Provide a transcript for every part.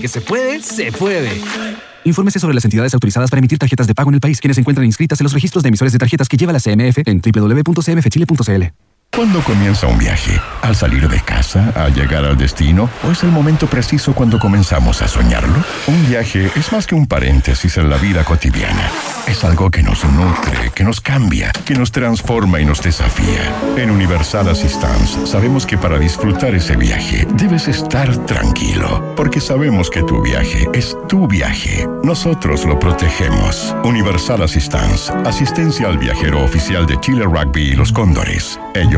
Que se puede, se puede. Infórmese sobre las entidades autorizadas para emitir tarjetas de pago en el país, quienes se encuentran inscritas en los registros de emisores de tarjetas que lleva la CMF en www.cmfchile.cl. ¿Cuándo comienza un viaje? ¿Al salir de casa? ¿Al llegar al destino? ¿O es el momento preciso cuando comenzamos a soñarlo? Un viaje es más que un paréntesis en la vida cotidiana. Es algo que nos nutre, que nos cambia, que nos transforma y nos desafía. En Universal Assistance sabemos que para disfrutar ese viaje debes estar tranquilo, porque sabemos que tu viaje es tu viaje. Nosotros lo protegemos. Universal Assistance, asistencia al viajero oficial de Chile Rugby y los Cóndores. Ellos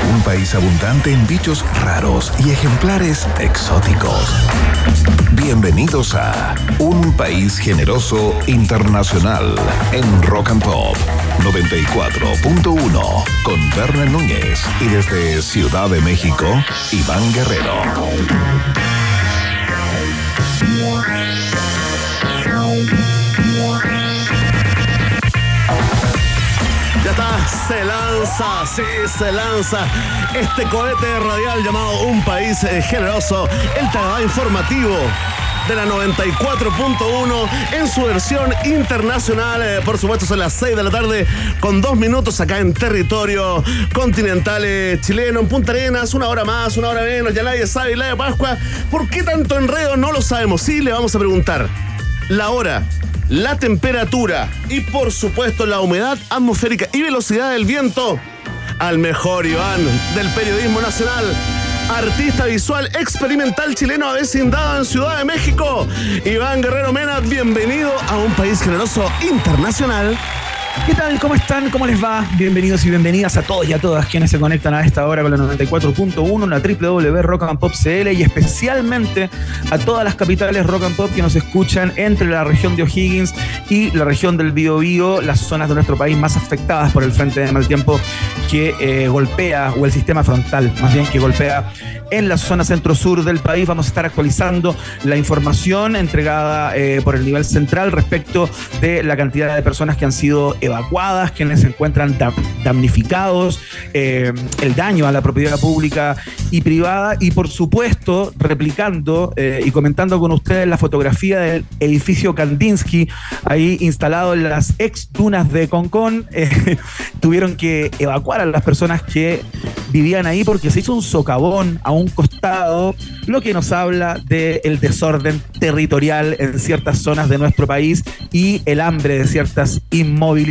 Un país abundante en bichos raros y ejemplares exóticos. Bienvenidos a Un País Generoso Internacional en Rock and Pop 94.1 con Berna Núñez y desde Ciudad de México, Iván Guerrero. Se lanza, sí, se lanza este cohete radial llamado Un País eh, Generoso, el Tagada informativo de la 94.1 en su versión internacional. eh, por supuesto, son las 6 de la tarde con dos minutos acá en territorio continental eh, chileno, en Punta Arenas, una hora más, una hora menos, ya nadie sabe, la de Pascua. ¿Por qué tanto enredo? No lo sabemos. Sí, le vamos a preguntar. La hora, la temperatura y por supuesto la humedad atmosférica y velocidad del viento al mejor Iván del periodismo nacional. Artista visual experimental chileno avecindado en Ciudad de México. Iván Guerrero Mena, bienvenido a un país generoso internacional. ¿Qué tal? ¿Cómo están? ¿Cómo les va? Bienvenidos y bienvenidas a todos y a todas quienes se conectan a esta hora con la 94.1, la www Rock and Pop CL y especialmente a todas las capitales Rock and Pop que nos escuchan entre la región de O'Higgins y la región del Biobío, las zonas de nuestro país más afectadas por el frente de mal tiempo que eh, golpea, o el sistema frontal más bien que golpea en la zona centro-sur del país. Vamos a estar actualizando la información entregada eh, por el nivel central respecto de la cantidad de personas que han sido evacuadas, quienes se encuentran dam- damnificados, eh, el daño a la propiedad pública y privada y por supuesto replicando eh, y comentando con ustedes la fotografía del edificio Kandinsky ahí instalado en las ex dunas de Concón. Eh, tuvieron que evacuar a las personas que vivían ahí porque se hizo un socavón a un costado, lo que nos habla del desorden territorial en ciertas zonas de nuestro país y el hambre de ciertas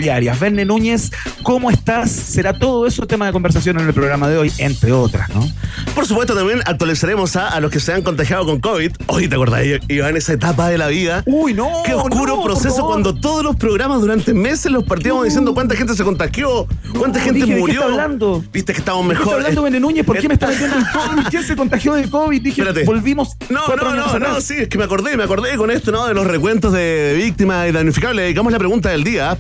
inmobiliarias. Verne Núñez, ¿cómo estás? Será todo eso tema de conversación en el programa de hoy, entre otras, ¿no? Por supuesto, también actualizaremos a, a los que se han contagiado con COVID. Hoy te acordás, Iván, esa etapa de la vida. Uy, no. Qué oscuro no, proceso cuando todos los programas durante meses los partíamos diciendo cuánta gente se contagió, cuánta gente dije, ¿de qué murió. está hablando? Viste que estamos ¿De qué mejor. está hablando Verne Núñez? ¿Por qué me está Eh, metiendo en COVID? ¿Quién se contagió de COVID? Dije, Espérate. volvimos No, no, no, no, sí, es que me acordé, me acordé con esto, ¿no? De los recuentos de víctimas y damnificados. Le dedicamos la pregunta del día, ¿ah?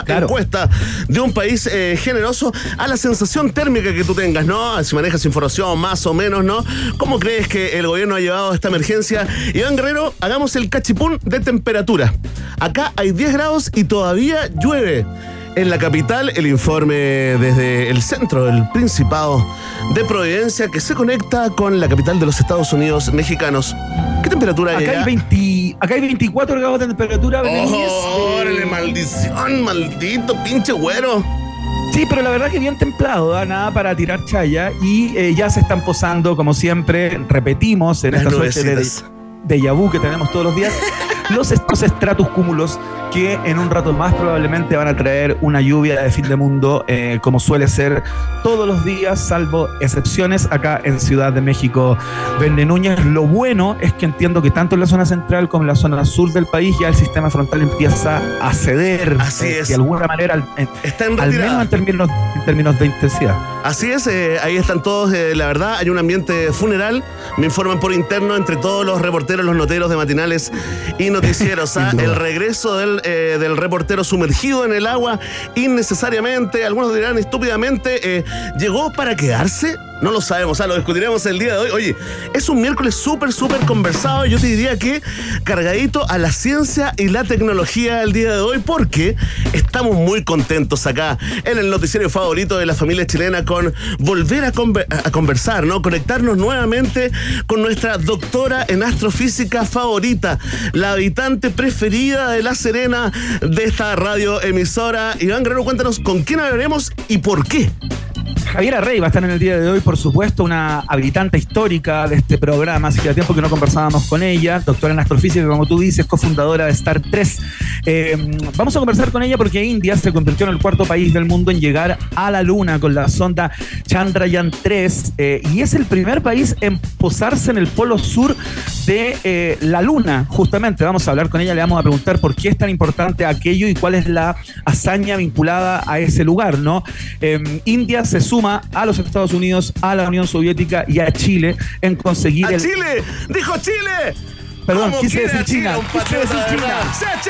Claro. encuesta de un país eh, generoso a la sensación térmica que tú tengas, ¿no? Si manejas información más o menos, ¿no? ¿Cómo crees que el gobierno ha llevado esta emergencia? Iván Guerrero, hagamos el cachipún de temperatura. Acá hay 10 grados y todavía llueve. En la capital, el informe desde el centro del Principado de Providencia que se conecta con la capital de los Estados Unidos mexicanos. ¿Qué temperatura hay Acá hay, allá? 20, acá hay 24 grados de temperatura. ¡Oh, órale, Eh, maldición, maldito pinche güero! Sí, pero la verdad que bien templado, ¿ah? nada para tirar chaya. Y eh, ya se están posando, como siempre, repetimos en Las esta suerte de, de yabú que tenemos todos los días. los estos estratus cúmulos que en un rato más probablemente van a traer una lluvia de fin de mundo, eh, como suele ser todos los días, salvo excepciones acá en Ciudad de México. Vende Núñez, lo bueno es que entiendo que tanto en la zona central como en la zona sur del país ya el sistema frontal empieza a ceder. Así eh, es. De alguna manera, al, Está en al menos en términos, en términos de intensidad. Así es, eh, ahí están todos, la verdad, hay un ambiente funeral, me informan por interno entre todos los reporteros, los noteros de matinales y noticieros, ¿ah? El regreso del, eh, del reportero sumergido en el agua innecesariamente, algunos dirán estúpidamente, eh, ¿llegó para quedarse? No lo sabemos, ¿ah? lo discutiremos el día de hoy. Oye, es un miércoles súper, súper conversado, yo te diría que cargadito a la ciencia y la tecnología el día de hoy, porque estamos muy contentos acá en el noticiero favorito de la familia chilena con volver a conversar, ¿no? Conectarnos nuevamente con nuestra doctora en astrofísica favorita, la habitante preferida de La Serena de esta radio emisora. Iván Guerrero, cuéntanos con quién hablaremos y por qué. Javiera Rey va a estar en el día de hoy, por supuesto, una habilitante histórica de este programa, así que a tiempo que no conversábamos con ella, doctora en astrofísica, como tú dices, cofundadora de Star 3. Eh, vamos a conversar con ella porque India se convirtió en el cuarto país del mundo en llegar a la Luna con la sonda Chandrayaan 3 eh, y es el primer país en posarse en el polo sur de eh, la Luna, justamente. Vamos a hablar con ella, le vamos a preguntar por qué es tan importante aquello y cuál es la hazaña vinculada a ese lugar, ¿no? India se suma a los Estados Unidos, a la Unión Soviética y a Chile en conseguir ¡A el. Chile! ¡Dijo Chile! Perdón, ¿Cómo quise decir China, quise decir de China. verdad? ¡Sí,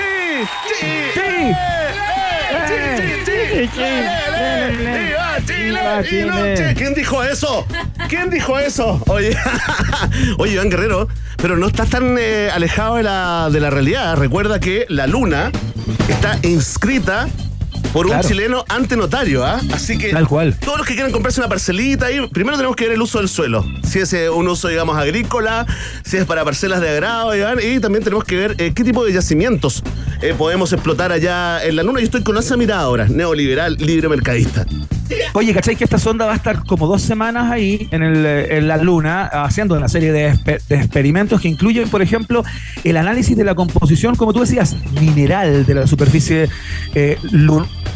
sí! ¿Quién dijo eso? ¿Quién dijo eso? Oye, oye, Iván Guerrero, pero no estás tan eh, alejado de la, de la realidad. Recuerda que la luna está inscrita por un chileno ante notario, ¿ah? Así que Tal cual. todos los que quieran comprarse una parcelita ahí, primero tenemos que ver el uso del suelo. Si es eh, un uso, digamos, agrícola, si es para parcelas de agrado, y también tenemos que ver eh, qué tipo de yacimientos eh, podemos explotar allá en la luna. Yo estoy con esa mirada ahora, neoliberal, libre mercadista. Oye, ¿cachai que esta sonda va a estar como dos semanas ahí en, el, en la Luna haciendo una serie de, experimentos que incluyen, por ejemplo, el análisis de la composición, como tú decías, mineral de la superficie eh,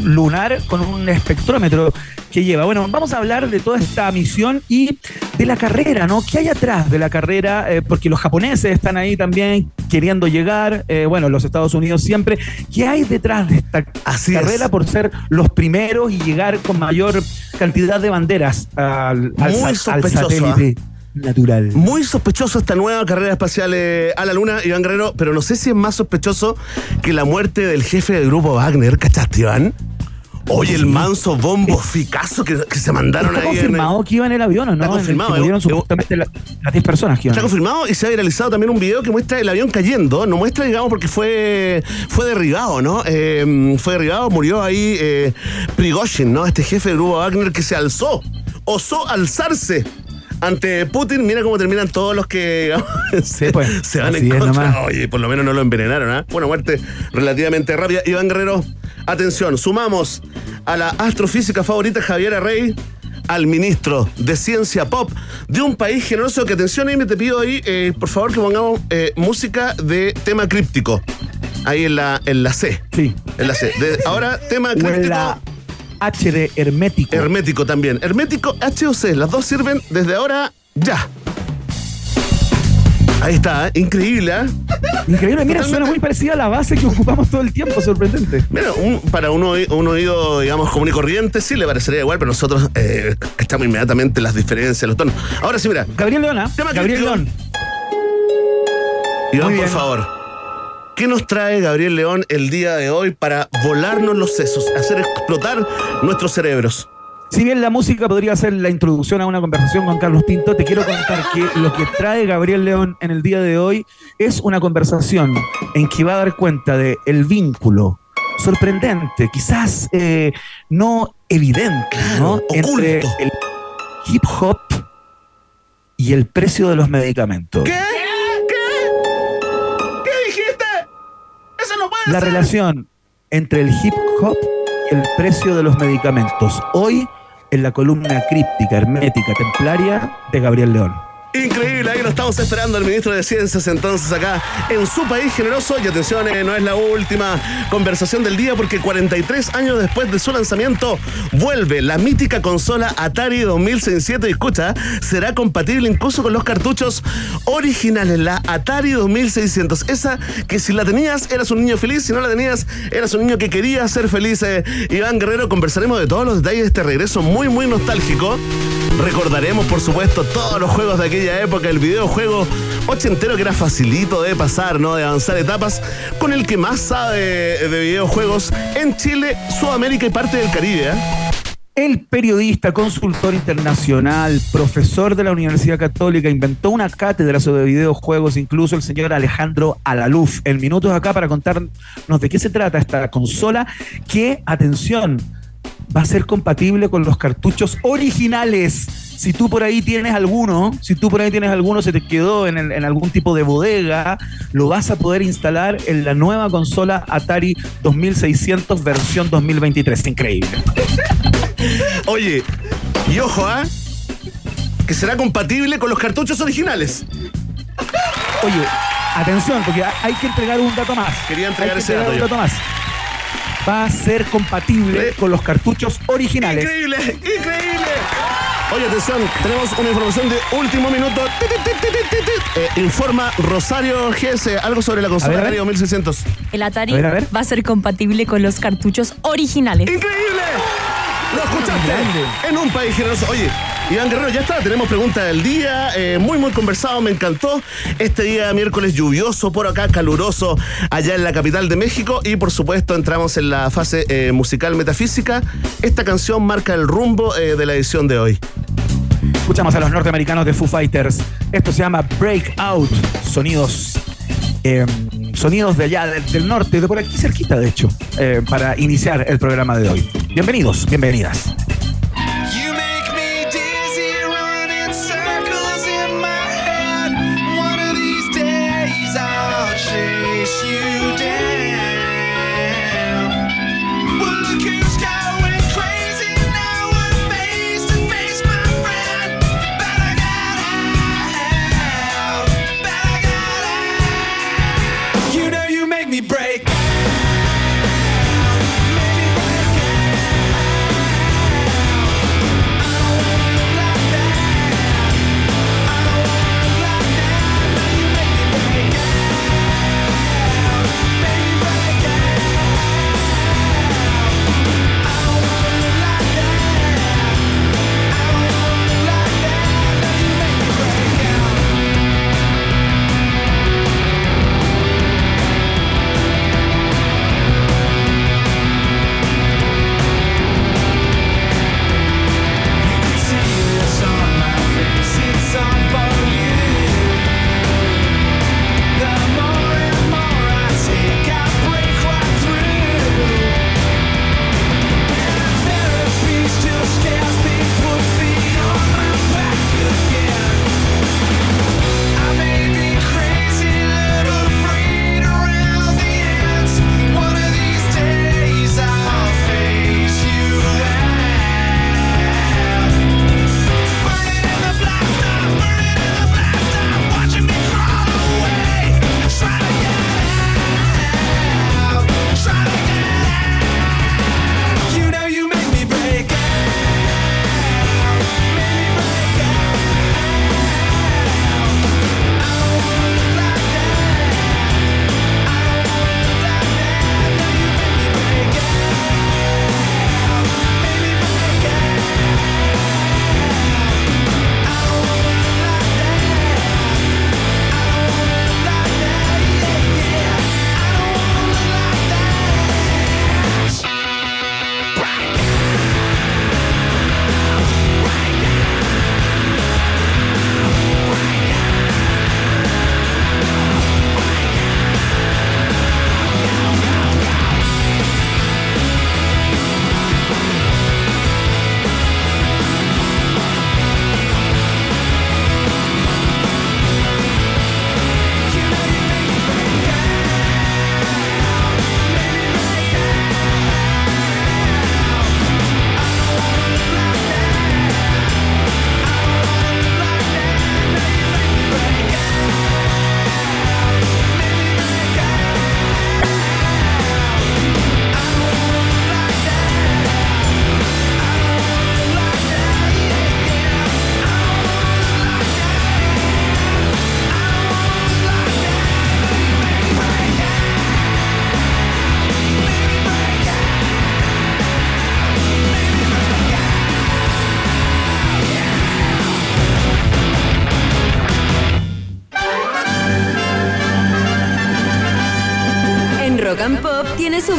lunar con un espectrómetro que lleva. Bueno, vamos a hablar de toda esta misión y de la carrera, ¿no? ¿Qué hay atrás de la carrera? Eh, porque los japoneses están ahí también queriendo llegar, eh, bueno, los Estados Unidos siempre. ¿Qué hay detrás de esta Así es. carrera por ser los primeros y llegar con mayor cantidad de banderas al, al Muy al satélite natural? Muy sospechoso esta nueva carrera espacial eh, a la luna, Iván Guerrero, pero no sé si es más sospechoso que la muerte del jefe del grupo Wagner, ¿cachaste, Iván? Oye, el manso bombo ficazo que, que se mandaron ¿Está ahí en el- confirmado que iba en el avión o no? Está En el que confirmado, murieron eh, supuestamente la- las 10 personas que iban. Está confirmado y se ha viralizado también un video que muestra el avión cayendo. No muestra, digamos, porque fue, fue derribado, ¿no? Eh, fue derribado, murió ahí eh, Prigozhin, ¿no? Este jefe del grupo Wagner que se alzó, osó alzarse ante Putin. Mira cómo terminan todos los que digamos, pues, se van en contra. Oye, por lo menos no lo envenenaron, ¿ah? Fue una muerte relativamente rápida. Iván Guerrero, atención, sumamos a la astrofísica favorita Javiera Rey al ministro de Ciencia Pop de un país generoso. Que atención, ahí me te pido ahí, eh, por favor, que pongamos eh, música de tema críptico. Ahí en la, en la C. Sí. En la C. De- ahora, tema críptico. H de hermético. Hermético también. Hermético, H o C. Las dos sirven desde ahora ya. Ahí está, ¿eh? increíble, ¿eh? Increíble, mira, Totalmente. suena muy parecida a la base que ocupamos todo el tiempo, sorprendente. Mira, un- para un, oí- un oído, digamos, común y corriente, sí le parecería igual, pero nosotros eh, cachamos inmediatamente las diferencias, los tonos. Ahora sí, mira, Gabriel Leona, Tema Gabriel. León. Iván, por favor. ¿Qué nos trae Gabriel León el día de hoy para volarnos los sesos, hacer explotar nuestros cerebros? Si bien la música podría ser la introducción a una conversación con Carlos Pinto, te quiero contar que lo que trae Gabriel León en el día de hoy es una conversación en que va a dar cuenta de el vínculo sorprendente, quizás eh, no evidente, ¿no? Claro, entre oculto. el hip hop y el precio de los medicamentos. ¿Qué? La relación entre el hip hop y el precio de los medicamentos. Hoy en la columna críptica, hermética, templaria de Gabriel León. Increíble, ahí lo estamos esperando el ministro de Ciencias entonces acá en su país generoso. Y atención, eh, no es la última conversación del día porque 43 años después de su lanzamiento vuelve la mítica consola Atari 2600 y escucha, será compatible incluso con los cartuchos originales, la Atari 2600. Esa que si la tenías eras un niño feliz, si no la tenías eras un niño que quería ser feliz. Eh, Iván Guerrero, conversaremos de todos los detalles de este regreso muy, muy nostálgico. Recordaremos, por supuesto, todos los juegos de aquella época, el videojuego ochentero que era facilito de pasar, ¿no? De avanzar etapas, con el que más sabe de videojuegos en Chile, Sudamérica y parte del Caribe. ¿eh? El periodista, consultor internacional, profesor de la Universidad Católica, inventó una cátedra sobre videojuegos, incluso el señor Alejandro Alaluf. En minutos acá para contarnos de qué se trata esta consola, que, atención, va a ser compatible con los cartuchos originales. Si tú por ahí tienes alguno, si tú por ahí tienes alguno, se te quedó en, en, algún tipo de bodega, lo vas a poder instalar en la nueva consola Atari 2600 versión 2023. Increíble. Oye, y ojo, ¿ah? Que será compatible con los cartuchos originales. Oye, atención, porque hay que entregar un dato más. Quería entregar ese dato, un dato más va a ser compatible con los cartuchos originales. Increíble, increíble. Oye, atención, tenemos una información de último minuto. Eh, informa Rosario GS, algo sobre la consola Atari 2600. El Atari va a ser compatible con los cartuchos originales. ¡Increíble! Lo escuchaste en un país generoso. Oye, Iván Guerrero, ya está, tenemos pregunta del día, eh, muy muy conversado, me encantó. Este día miércoles lluvioso por acá, caluroso allá en la capital de México y por supuesto entramos en la fase eh, musical metafísica. Esta canción marca el rumbo eh, de la edición de hoy. Escuchamos a los norteamericanos de Foo Fighters. Esto se llama Breakout, sonidos sonidos de allá, del, norte, de por aquí cerquita, de hecho, para iniciar el programa de hoy. Bienvenidos, bienvenidas.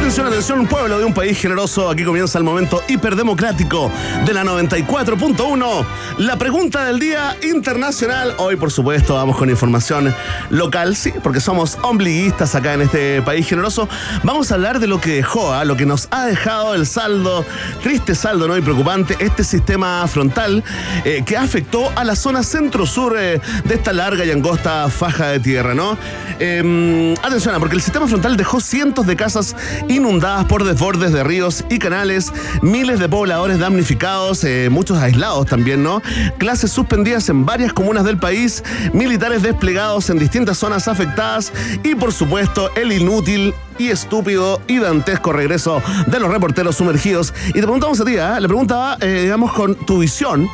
Atención, atención, pueblo de un país generoso. Aquí comienza el momento hiperdemocrático de la 94.1. La pregunta del día internacional. Hoy, por supuesto, vamos con información local, sí, porque somos ombliguistas acá en este país generoso. Vamos a hablar de lo que dejó, ¿ah? lo que nos ha dejado el saldo, triste saldo, ¿no? Y preocupante, este sistema frontal eh, que afectó a la zona centro-sur eh, de esta larga y angosta faja de tierra, ¿no? Eh, atención, porque el sistema frontal dejó cientos de casas inundadas por desbordes de ríos y canales, miles de pobladores damnificados, eh, muchos aislados también, ¿no? Clases suspendidas en varias comunas del país, militares desplegados en distintas zonas afectadas y, por supuesto, el inútil y estúpido y dantesco regreso de los reporteros sumergidos. Y te preguntamos a ti, ¿eh? le preguntaba, eh, digamos, con tu visión,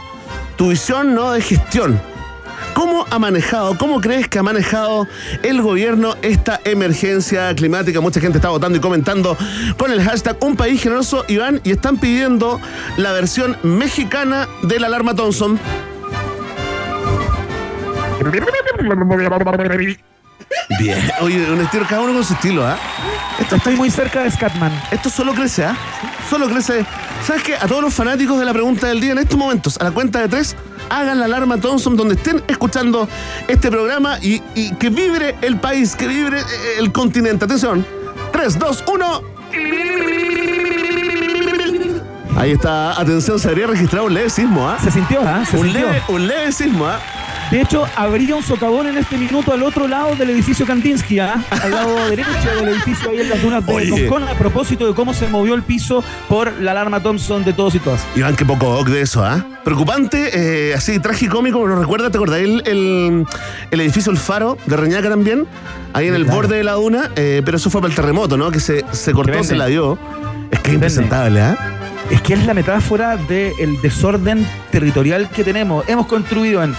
tu visión, ¿no? De gestión. ¿Cómo ha manejado, cómo crees que ha manejado el gobierno esta emergencia climática? Mucha gente está votando y comentando con el hashtag Un País Generoso, Iván, y están pidiendo la versión mexicana de la alarma Thompson. Bien, oye, un estilo, cada uno con su estilo, ¿ah? Esto estoy muy cerca de Scatman. Esto solo crece, ¿ah? Solo crece. ¿Sabes qué? A todos los fanáticos de la pregunta del día en estos momentos, a la cuenta de tres, hagan la alarma Thompson donde estén escuchando este programa y, y que vibre el país, que vibre eh, el continente. Atención. 3, 2, 1. Ahí está, atención, se habría registrado un leve sismo, ¿ah? Se sintió, ¿ah? Se Un sintió. leve, un leve sismo, ¿ah? De hecho, habría un socavón en este minuto al otro lado del edificio Kandinsky, ¿ah? al lado derecho del edificio ahí en las dunas de Oye. Concón, a propósito de cómo se movió el piso por la alarma Thompson de todos y todas. Iván, qué poco doc de eso, ¿ah? Preocupante, eh, así, tragicómico, ¿me lo recuerda? ¿Te acordás? El, el, el edificio El Faro de Reñaca también, ahí en el Claro. borde de la duna, eh, pero eso fue para el terremoto, ¿no? Que se, se cortó, se la dio. Es que es impresentable, ¿ah? Es que es la metáfora del desorden territorial que tenemos. Hemos construido en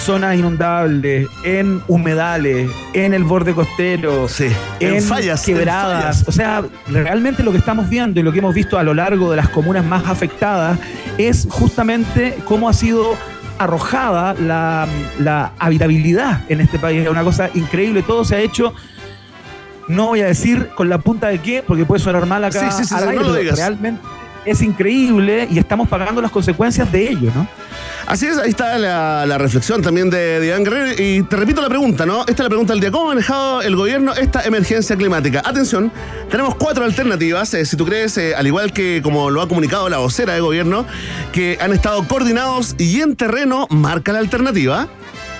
zonas inundables, en humedales, en el borde costero, Sí, en, en fallas, en quebradas. fallas. O sea, realmente lo que estamos viendo y lo que hemos visto a lo largo de las comunas más afectadas es justamente cómo ha sido arrojada la, la habitabilidad en este país. Es una cosa increíble. Todo se ha hecho. No voy a decir con la punta de qué, porque puede sonar mal acá. Sí, sí, sí, al sí, aire, no lo pero digas. Realmente es increíble y estamos pagando las consecuencias de ello, ¿no? Así es, ahí está la, la reflexión también de, Iván Guerrero. Y te repito la pregunta, ¿no? Esta es la pregunta del día. ¿Cómo ha manejado el gobierno esta emergencia climática? Atención, tenemos cuatro alternativas. eh, si tú crees, eh, al igual que como lo ha comunicado la vocera de gobierno, que han estado coordinados y en terreno, marca la alternativa.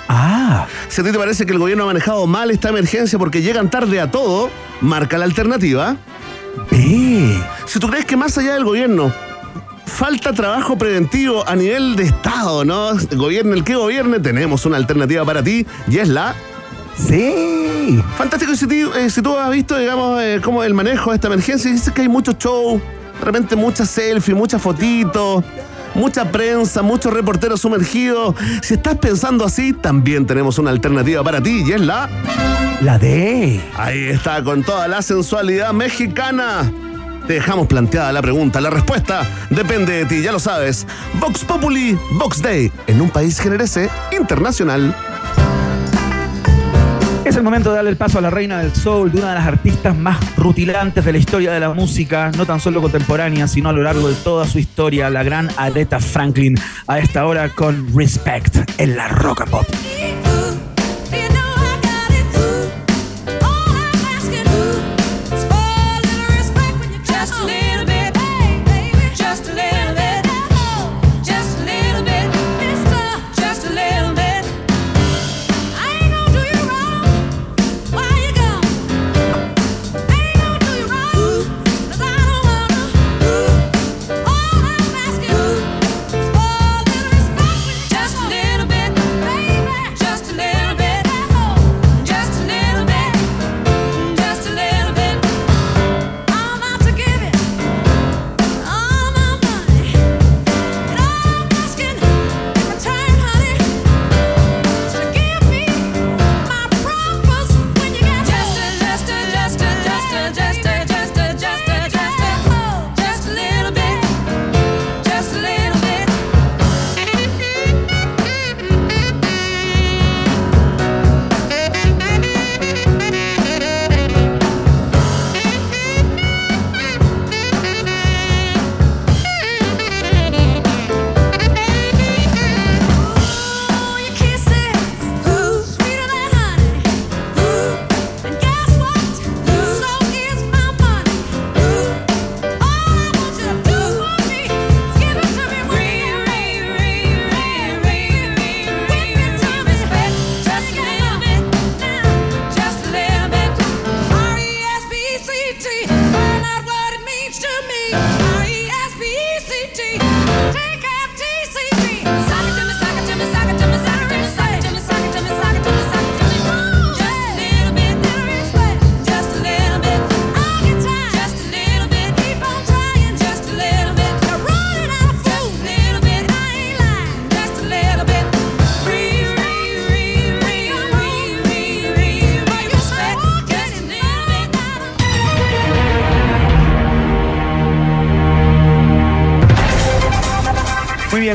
Ah, Si a ti te parece que el gobierno ha manejado mal esta emergencia porque llegan tarde a todo, marca la alternativa. ve. Si tú crees que más allá del gobierno falta trabajo preventivo a nivel de Estado, ¿no? Gobierne el que gobierne, tenemos una alternativa para ti y es la. Sí. Fantástico, y si, eh, si tú has visto, digamos, eh, cómo el manejo de esta emergencia, dices que hay mucho show, de repente muchas selfies, muchas fotitos, mucha prensa, muchos reporteros sumergidos. Si estás pensando así, también tenemos una alternativa para ti y es la. La D. Ahí está, con toda la sensualidad mexicana. Te dejamos planteada la pregunta. La respuesta depende de ti, ya lo sabes. Vox Populi, Vox Day, en un país generese internacional. Es el momento de darle el paso a la reina del soul, de una de las artistas más rutilantes de la historia de la música, no tan solo contemporánea, sino a lo largo de toda su historia, la gran Aretha Franklin, a esta hora con Respect en la rock and pop.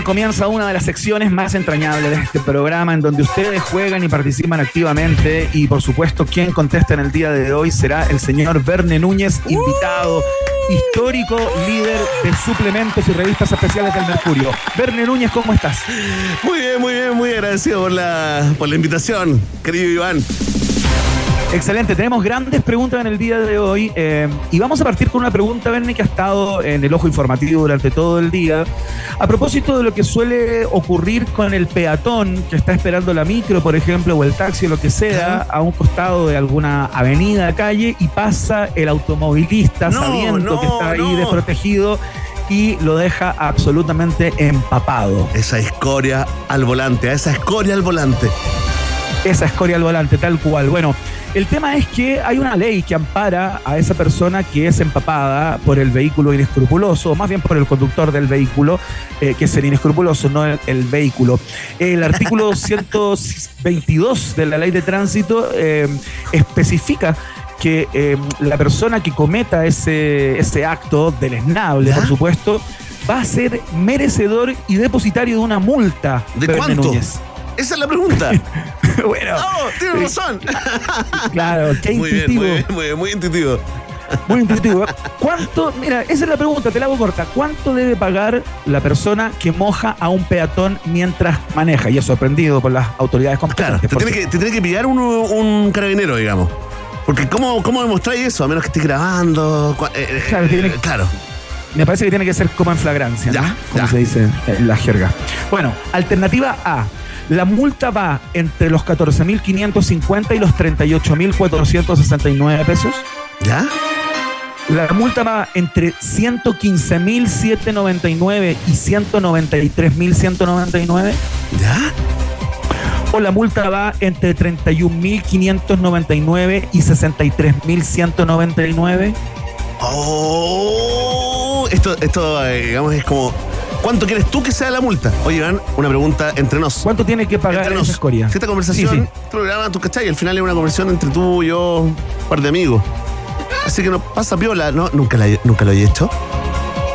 Comienza una de las secciones más entrañables de este programa en donde ustedes juegan y participan activamente y por supuesto quien contesta en el día de hoy será el señor Verne Núñez, invitado, histórico líder de suplementos y revistas especiales del Mercurio. Verne Núñez, ¿cómo estás? Muy bien, muy bien, muy agradecido por la, por la invitación, querido Iván. Excelente, tenemos grandes preguntas en el día de hoy eh, y vamos a partir con una pregunta, Bernie, que ha estado en el ojo informativo durante todo el día. A propósito de lo que suele ocurrir con el peatón que está esperando la micro, por ejemplo, o el taxi o lo que sea, a un costado de alguna avenida, calle, y pasa el automovilista No, sabiendo no, que está ahí no. desprotegido y lo deja absolutamente empapado. Esa escoria al volante, a esa escoria al volante. esa escoria al volante, tal cual. Bueno, el tema es que hay una ley que ampara a esa persona que es empapada por el vehículo inescrupuloso, o más bien por el conductor del vehículo, eh, que es el inescrupuloso, no el, el vehículo. El artículo 122 de la ley de tránsito eh, especifica que eh, la persona que cometa ese, ese acto deleznable, ¿Ya? por supuesto, va a ser merecedor y depositario de una multa. ¿De cuánto? Núñez. Esa es la pregunta. bueno, ¡Oh, tienes razón! claro, qué Muy intuitivo. muy bien, muy bien, muy intuitivo. Muy intuitivo. ¿Cuánto, mira, esa es la pregunta, te la hago corta. ¿Cuánto debe pagar la persona que moja a un peatón mientras maneja? Y es sorprendido por las autoridades Claro, competentes. te por tiene, que, te tiene que pillar un, un carabinero, digamos. Porque ¿cómo, cómo demostráis eso? A menos que estés grabando. eh, eh, Claro, tiene que- claro. Me parece que tiene que ser como en flagrancia, ¿no? Ya, como ya. se dice en la jerga. Bueno, alternativa A. La multa va entre los 14.550 y los 38.469 pesos. ¿Ya? La multa va entre 115.799 y 193.199. ¿Ya? O la multa va entre 31.599 y 63.199. Oh, esto, esto eh, digamos, es como. ¿Cuánto quieres tú que sea la multa? Oye, Iván, una pregunta entre nos. ¿Cuánto tiene que pagar Entre nos. Si esta conversación, Sí, sí. este programa, tú cachai, al final es una conversación entre tú, yo, un par de amigos. Así que no pasa piola, ¿no? Nunca, la, nunca lo he hecho.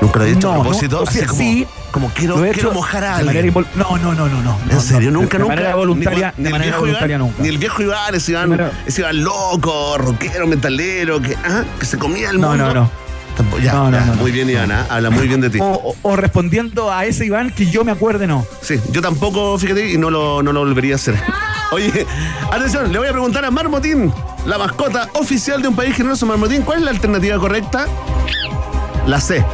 Nunca lo he hecho No, a no, propósito. o sea, así como, sí, como quiero, he quiero mojar a alguien. No, no, no, no, no. ¿En no, serio? no, nunca, de nunca. manera Ni voluntaria, cuan- de el manera viejo voluntaria Iván, nunca. Ni el viejo Iván, ese Iván, ese Iván loco, rockero, metalero, que, ah, que se comía el No, mundo. no, no. Tampoco- ya, No, no, ya, no, no. muy bien, Iván, ah, habla muy bien de ti. O, respondiendo a ese Iván que yo me acuerde, no. Sí, yo tampoco, fíjate, y no lo, no lo volvería a hacer. Oye, atención, le voy a preguntar a Marmotín, la mascota oficial de un país generoso. Marmotín, ¿cuál es la alternativa correcta? La C.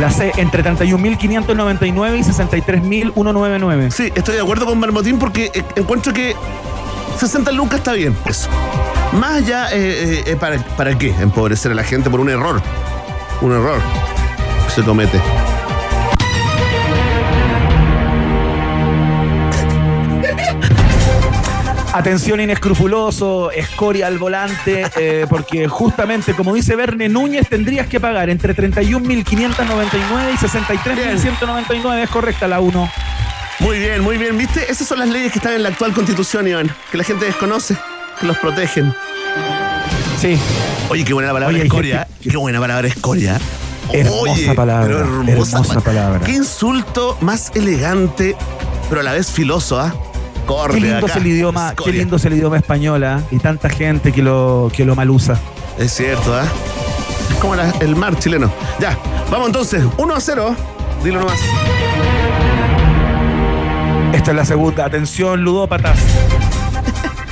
La C, entre 31.599 y 63.199. Sí, estoy de acuerdo con Marmotín porque eh, encuentro que 60 lucas está bien. Eso. Más allá, eh, eh, eh, ¿para, ¿para qué? Empobrecer a la gente por un error. Un error que se comete. Atención inescrupuloso, escoria al volante, eh, porque justamente, como dice Verne Núñez, tendrías que pagar entre 31.599 y 63.199. Es correcta la 1. Muy bien, muy bien. ¿Viste? Esas son las leyes que están en la actual constitución, Iván. Que la gente desconoce, que los protegen. Sí. Oye, qué buena la palabra Oye, escoria. gente Qué buena palabra escoria. Hermosa palabra, pero hermosa, hermosa pa- palabra. Qué insulto más elegante, pero a la vez filoso, ¿ah? Corre Qué lindo acá. es el idioma, qué lindo es el idioma español, ¿ah? y tanta gente que lo, que lo mal usa. Es cierto, ¿ah? Es como la- el mar chileno. Ya, vamos entonces. 1 a 0. Dilo nomás. Esta es la segunda. Atención, ludópatas.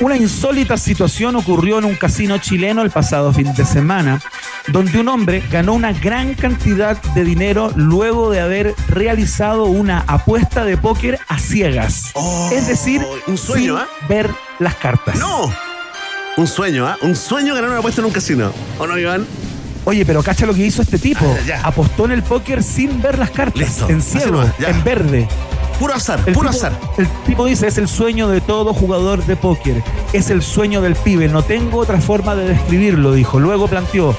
Una insólita situación ocurrió en un casino chileno el pasado fin de semana, donde un hombre ganó una gran cantidad de dinero luego de haber realizado una apuesta de póker a ciegas. Oh, es decir, un sueño, sin ¿ah? ver las cartas. ¡No! Un sueño, ¿ah? Un sueño ganar una apuesta en un casino. ¿O no, Iván? Oye, pero cacha lo que hizo este tipo. Ah. Apostó en el póker sin ver las cartas. Listo, En ciego, ya. en verde. Puro azar, El puro tipo, azar. el tipo dice, es el sueño de todo jugador de póker. Es el sueño del pibe. No tengo otra forma de describirlo, dijo. Luego planteó,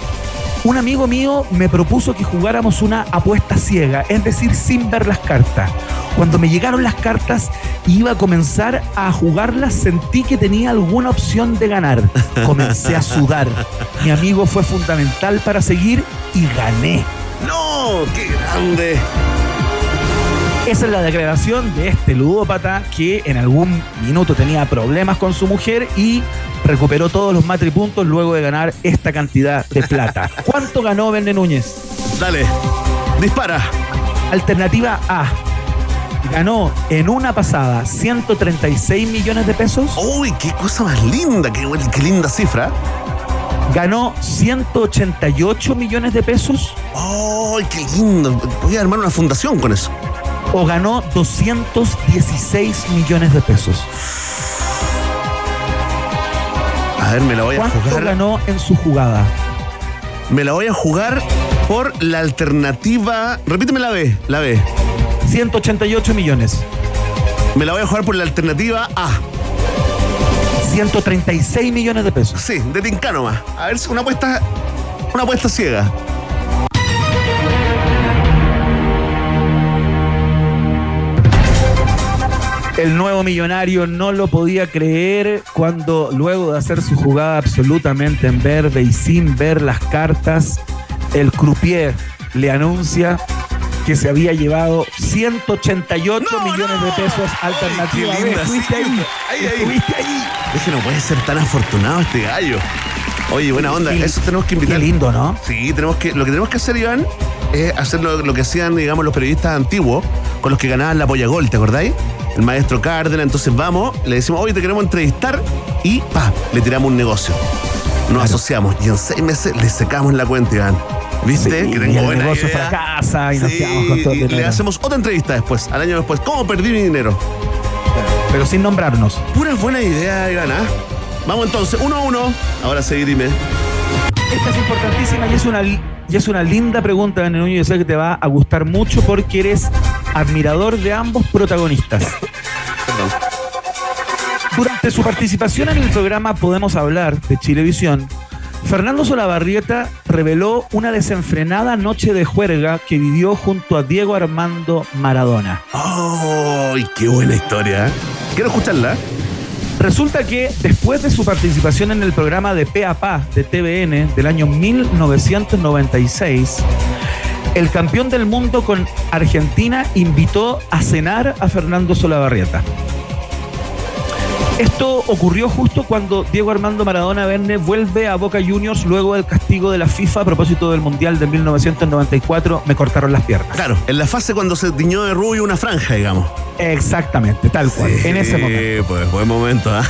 un amigo mío me propuso que jugáramos una apuesta ciega, es decir, sin ver las cartas. Cuando me llegaron las cartas y iba a comenzar a jugarlas, sentí que tenía alguna opción de ganar. Comencé a sudar. Mi amigo fue fundamental para seguir y gané. No, qué grande. Esa es la declaración de este ludópata que en algún minuto tenía problemas con su mujer y recuperó todos los matripuntos luego de ganar esta cantidad de plata. ¿Cuánto ganó Verne Núñez? Dale, dispara. Alternativa A. Ganó en una pasada 136 millones de pesos. Uy, qué cosa más linda, qué, qué linda cifra. Ganó 188 millones de pesos. Ay, qué lindo. Voy a armar una fundación con eso. O ganó 216 millones de pesos. A ver, me la voy a ¿Cuánto jugar. ganó en su jugada? Me la voy a jugar por la alternativa. Repíteme la B, la B. 188 millones. Me la voy a jugar por la alternativa A. 136 millones de pesos. Sí, de Tincano más. A ver una apuesta. Una apuesta ciega. El nuevo millonario no lo podía creer cuando luego de hacer su jugada absolutamente en verde y sin ver las cartas, el croupier le anuncia que se había llevado 188 No, millones no. de pesos alternativa Ay, Estuviste ahí. Ahí, ahí. estuviste ahí. Es que no puede ser tan afortunado este gallo. Oye, buena onda. Eso tenemos que invitar. Qué lindo, ¿no? Sí, tenemos que, lo que tenemos que hacer, Iván, es hacer lo, lo que hacían, digamos, los periodistas antiguos con los que ganaban la polla gol, ¿te acordáis? El maestro Cárdenas, entonces vamos, le decimos, hoy te queremos entrevistar y pa, le tiramos un negocio. Nos asociamos y en seis meses le secamos la cuenta, Iván. ¿Viste? Sí, que y tengo el buena negocio idea. fracasa y nos Sí, quedamos con todo y le hacemos otra entrevista después, al año después. ¿Cómo perdí mi dinero? Pero sin nombrarnos. Puras buenas ideas, Iván, ¿ah? Vamos entonces, uno a uno. Ahora sí, dime. Esta es importantísima y es una, y es una linda pregunta, Núñez. Yo sé que te va a gustar mucho porque eres admirador de ambos protagonistas. Durante su participación en el programa Podemos Hablar de Chilevisión, Fernando Solabarrieta reveló una desenfrenada noche de juerga que vivió junto a Diego Armando Maradona. ¡Ay, qué buena historia! ¿eh? Quiero escucharla. Resulta que después de su participación en el programa de Pe a Pa de TVN del año 1996, el campeón del mundo con Argentina invitó a cenar a Fernando Solabarrieta. Esto ocurrió justo cuando Diego Armando Maradona Verne vuelve a Boca Juniors luego del castigo de la FIFA a propósito del Mundial de 1994. Me cortaron las piernas. Claro, en la fase cuando se tiñó de rubio una franja, digamos. Exactamente, tal cual, en ese momento. Sí, pues buen momento, ¿ah?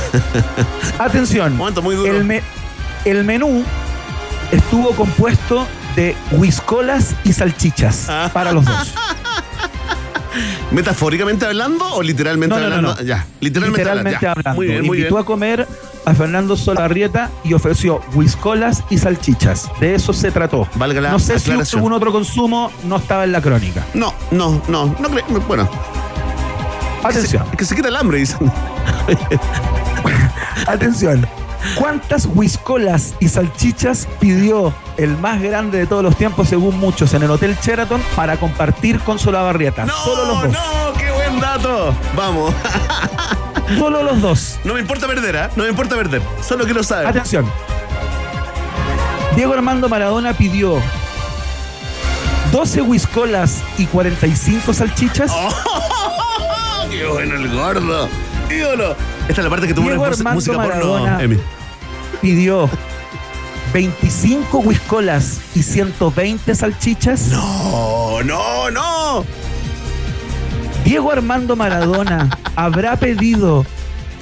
Atención. Momento muy duro. El, me- el menú estuvo compuesto de whiskolas y salchichas Ah. para los dos. ¿Metafóricamente hablando o literalmente No, no, hablando? no. Ya, literalmente, Literalmente ya. hablando. Muy bien, muy bien. Invitó a comer a Fernando Solarrieta y ofreció whiskolas y salchichas. De eso se trató. Valga la no sé si aclaración. algún otro consumo, no estaba en la crónica. No, no, no, no creo. Bueno, Atención, que se quita el hambre, dicen. atención. ¿Cuántas whiskolas y salchichas pidió el más grande de todos los tiempos, según muchos, en el Hotel Sheraton para compartir con Solabarrieta? No, Solo los dos. no, qué buen dato. Vamos. Solo los dos. No me importa perder, ¿ah? No me importa perder. Solo quiero saber. Atención. Diego Armando Maradona pidió 12 whiskolas y 45 salchichas. ¡Oh, ¡Qué bueno el gordo! ¡Ídolo! Esta es la parte que tuvo Diego una Armando música porno, Maradona. Emi. Pidió 25 whiskolas y 120 salchichas. No, no, no. Diego Armando Maradona habrá pedido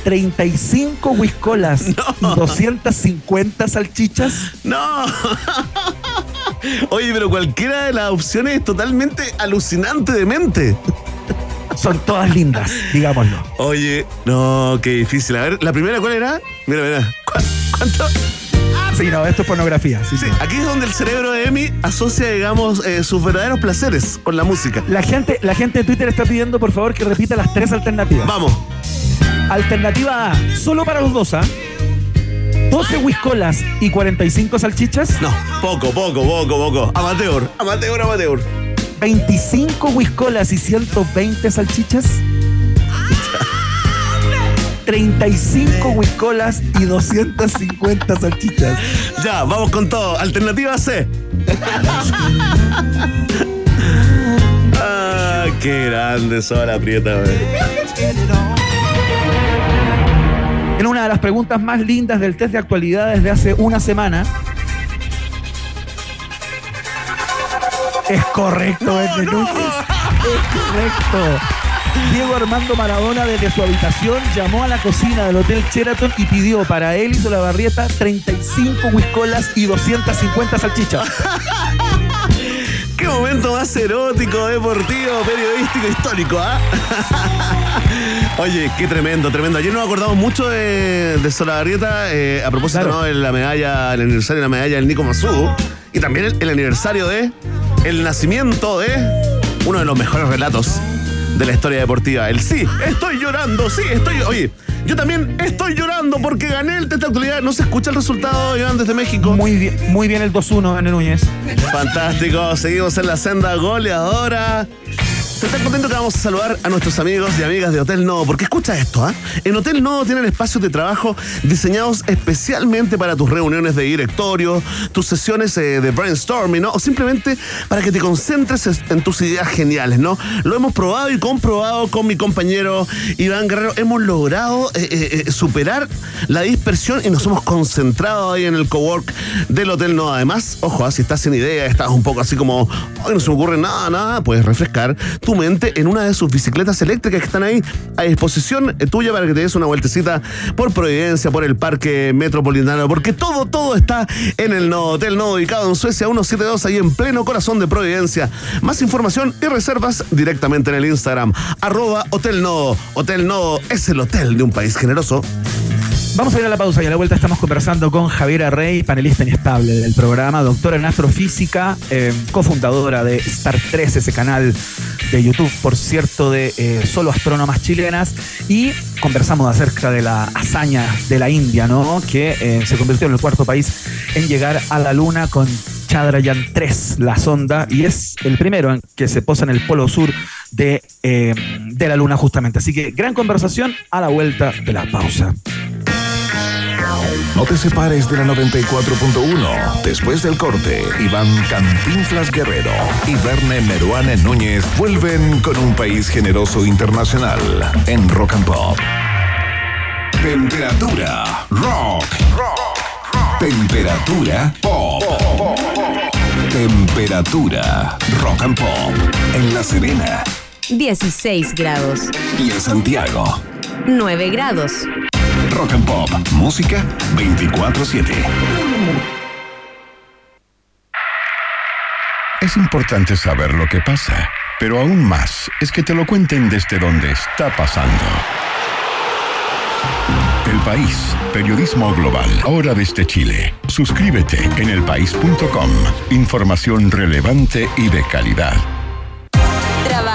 35 whiskolas y 250 salchichas. No. Oye, pero cualquiera de las opciones es totalmente alucinante de mente. Son todas lindas, digámoslo. Oye, no, qué difícil. A ver, ¿la primera cuál era? Mira, mira. ¿Cu- ¿Cuánto? Sí, no, esto es pornografía. Sí, Sí, aquí es donde el cerebro de Emi asocia, digamos, eh, sus verdaderos placeres con la música. La gente, la gente de Twitter está pidiendo por favor que repita las tres alternativas. Vamos. Alternativa A, solo para los dos, ¿ah? 12 whiskolas y 45 salchichas. No, poco, poco, poco, poco. Amateur, amateur, amateur. 25 whiskolas y 120 salchichas. 35 huiscolas y 250 salchichas. Ya, vamos con todo. Alternativa C. ah, qué grande son la prieta. En una de las preguntas más lindas del test de actualidades de hace una semana. Es correcto, Edwin Núñez. Es correcto. Diego Armando Maradona desde su habitación llamó a la cocina del Hotel Sheraton y pidió para él y su Barrieta 35 whiskolas y 250 salchichas. Qué momento más erótico, deportivo, periodístico, histórico, ¿ah? Oye, qué tremendo, tremendo. Ayer nos acordamos mucho de, de Solabarrieta eh, a propósito Claro. ¿no? de la medalla, el aniversario de la medalla del Nico Mazú y también el, el aniversario de el nacimiento de uno de los mejores relatos de la historia deportiva. El sí, estoy llorando, sí, estoy. Oye, yo también estoy llorando porque gané el test de actualidad. No se escucha el resultado, Iván, desde México. Muy bien, muy bien el 2-1 en Núñez. Fantástico, seguimos en la senda goleadora. Estoy tan contento que vamos a saludar a nuestros amigos y amigas de Hotel Nodo, porque escucha esto, ¿ah? En Hotel Nodo tienen espacios de trabajo diseñados especialmente para tus reuniones de directorio, tus sesiones eh, de brainstorming, ¿no? O simplemente para que te concentres es- en tus ideas geniales, ¿no? Lo hemos probado y comprobado con mi compañero Iván Guerrero. Hemos logrado eh, eh, superar la dispersión y nos hemos concentrado ahí en el cowork del Hotel Nodo. Además, ojo, ah, si estás sin idea, estás un poco así como, hoy no se me ocurre nada, nada, puedes refrescar tu en una de sus bicicletas eléctricas que están ahí a disposición tuya para que te des una vueltecita por Providencia, por el Parque Metropolitano, porque todo, todo está en el Nodo Hotel Nodo, ubicado en Suecia 172, ahí en pleno corazón de Providencia. Más información y reservas directamente en el Instagram, arroba Hotel Nodo. Hotel Nodo es el hotel de un país generoso. Vamos a ir a la pausa y a la vuelta estamos conversando con Javiera Rey, panelista inestable del programa, doctora en astrofísica, eh, cofundadora de Star 3, ese canal de YouTube, por cierto, de eh, solo astrónomas chilenas. Y conversamos acerca de la hazaña de la India, ¿no? Que eh, se convirtió en el cuarto país en llegar a la Luna con Chandrayaan 3, la sonda, y es el primero en que se posa en el polo sur de, eh, de la Luna, justamente. Así que gran conversación a la vuelta de la pausa. No te separes de la 94.1. Después del corte, Iván Cantinflas Guerrero y Verne Meruane Núñez vuelven con un país generoso internacional en Rock and Pop. Temperatura rock. Temperatura pop. Temperatura rock and pop en La Serena 16 grados. y en Santiago. 9 grados. Rock and Pop, música 24/7. Es importante saber lo que pasa, pero aún más es que te lo cuenten desde donde está pasando. El País, periodismo global, ahora desde Chile. Suscríbete en elpaís.com. Información relevante y de calidad.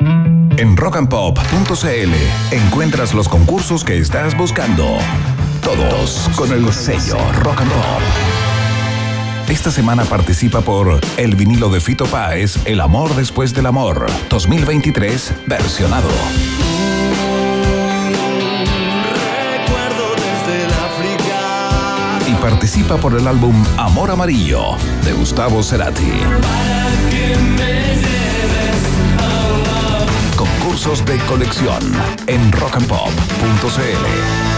En rockandpop.cl encuentras los concursos que estás buscando. Todos con el sello Rock and Pop. Esta semana participa por el vinilo de Fito Páez, El amor después del amor, 2023, versionado. Y participa por el álbum Amor Amarillo, de Gustavo Cerati. Concursos de colección en rockandpop.cl.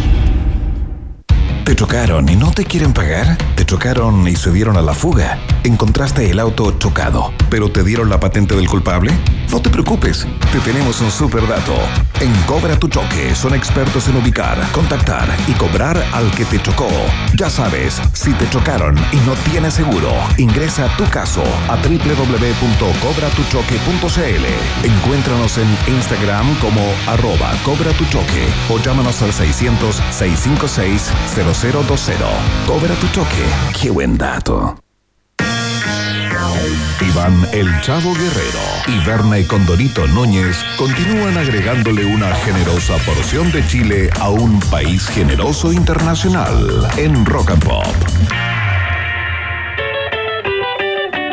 ¿Te chocaron y no te quieren pagar? ¿Te chocaron y se dieron a la fuga? ¿Encontraste el auto chocado, pero te dieron la patente del culpable? No te preocupes, te tenemos un super dato. En Cobra tu Choque son expertos en ubicar, contactar y cobrar al que te chocó. Ya sabes, si te chocaron y no tienes seguro, ingresa tu caso a www.cobratuchoque.cl. Encuéntranos en Instagram como arroba Cobra o llámanos al 600-656-0020. Cobra tu Choque. Qué buen dato. Iván El Chavo Guerrero y Verne Condorito Núñez continúan agregándole una generosa porción de Chile a un país generoso internacional en Rock and Pop.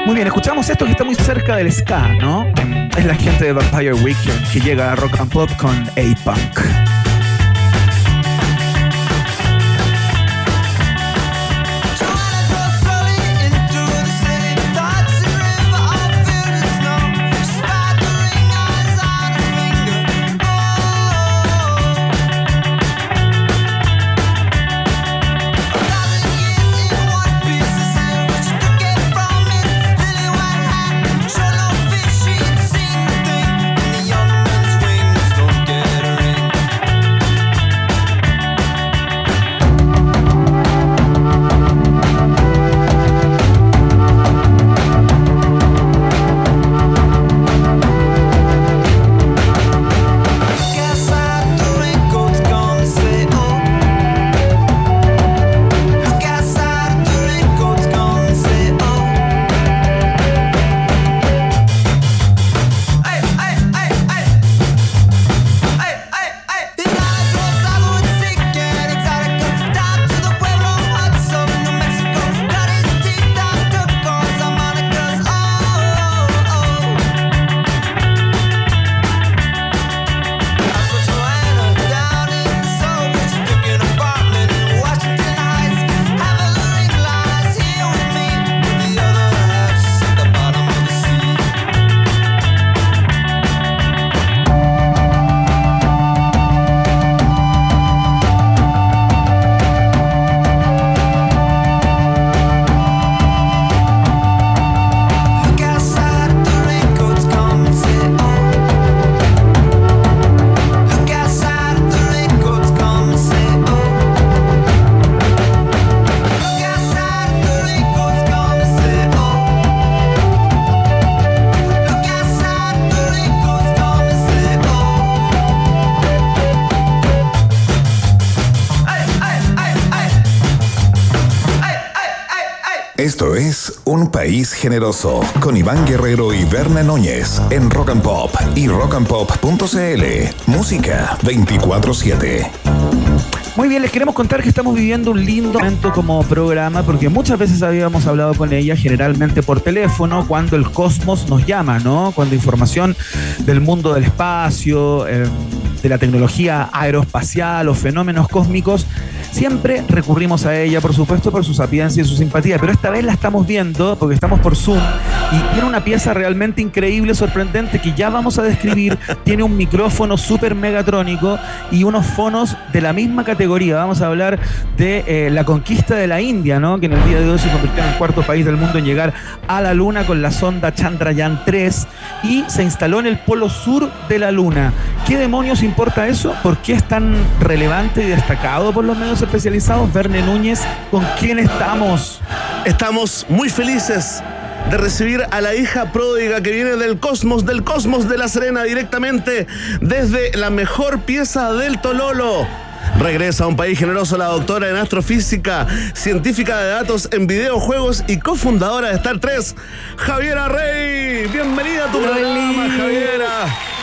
Muy bien, escuchamos esto que está muy cerca del ska, ¿no? Es la gente de Vampire Weekend que llega a Rock and Pop con A-Punk. País Generoso con Iván Guerrero y Berna Núñez en Rock and Pop y rockandpop.cl. Música 24-7. Muy bien, les queremos contar que estamos viviendo un lindo momento como programa porque muchas veces habíamos hablado con ella, generalmente por teléfono, cuando el cosmos nos llama, ¿no? Cuando información del mundo del espacio, eh, de la tecnología aeroespacial o fenómenos cósmicos, siempre recurrimos a ella, por supuesto, por su sapiencia y su simpatía, pero esta vez la estamos viendo porque estamos por Zoom y tiene una pieza realmente increíble, sorprendente, que ya vamos a describir. tiene un micrófono súper megatrónico y unos fonos de la misma categoría. Vamos a hablar de eh, la conquista de la India, ¿no? que en el día de hoy se convirtió en el cuarto país del mundo en llegar a la Luna con la sonda Chandrayaan 3 y se instaló en el polo sur de la Luna. ¿Qué demonios importa eso? ¿Por qué es tan relevante y destacado por los medios especializados? Verne Núñez, ¿con quién estamos? Estamos muy felices de recibir a la hija pródiga que viene del cosmos, del cosmos de La Serena, directamente desde la mejor pieza del Tololo. Regresa a un país generoso la doctora en astrofísica, científica de datos en videojuegos y cofundadora de Star 3, Javiera Rey. Bienvenida a tu programa, Javiera.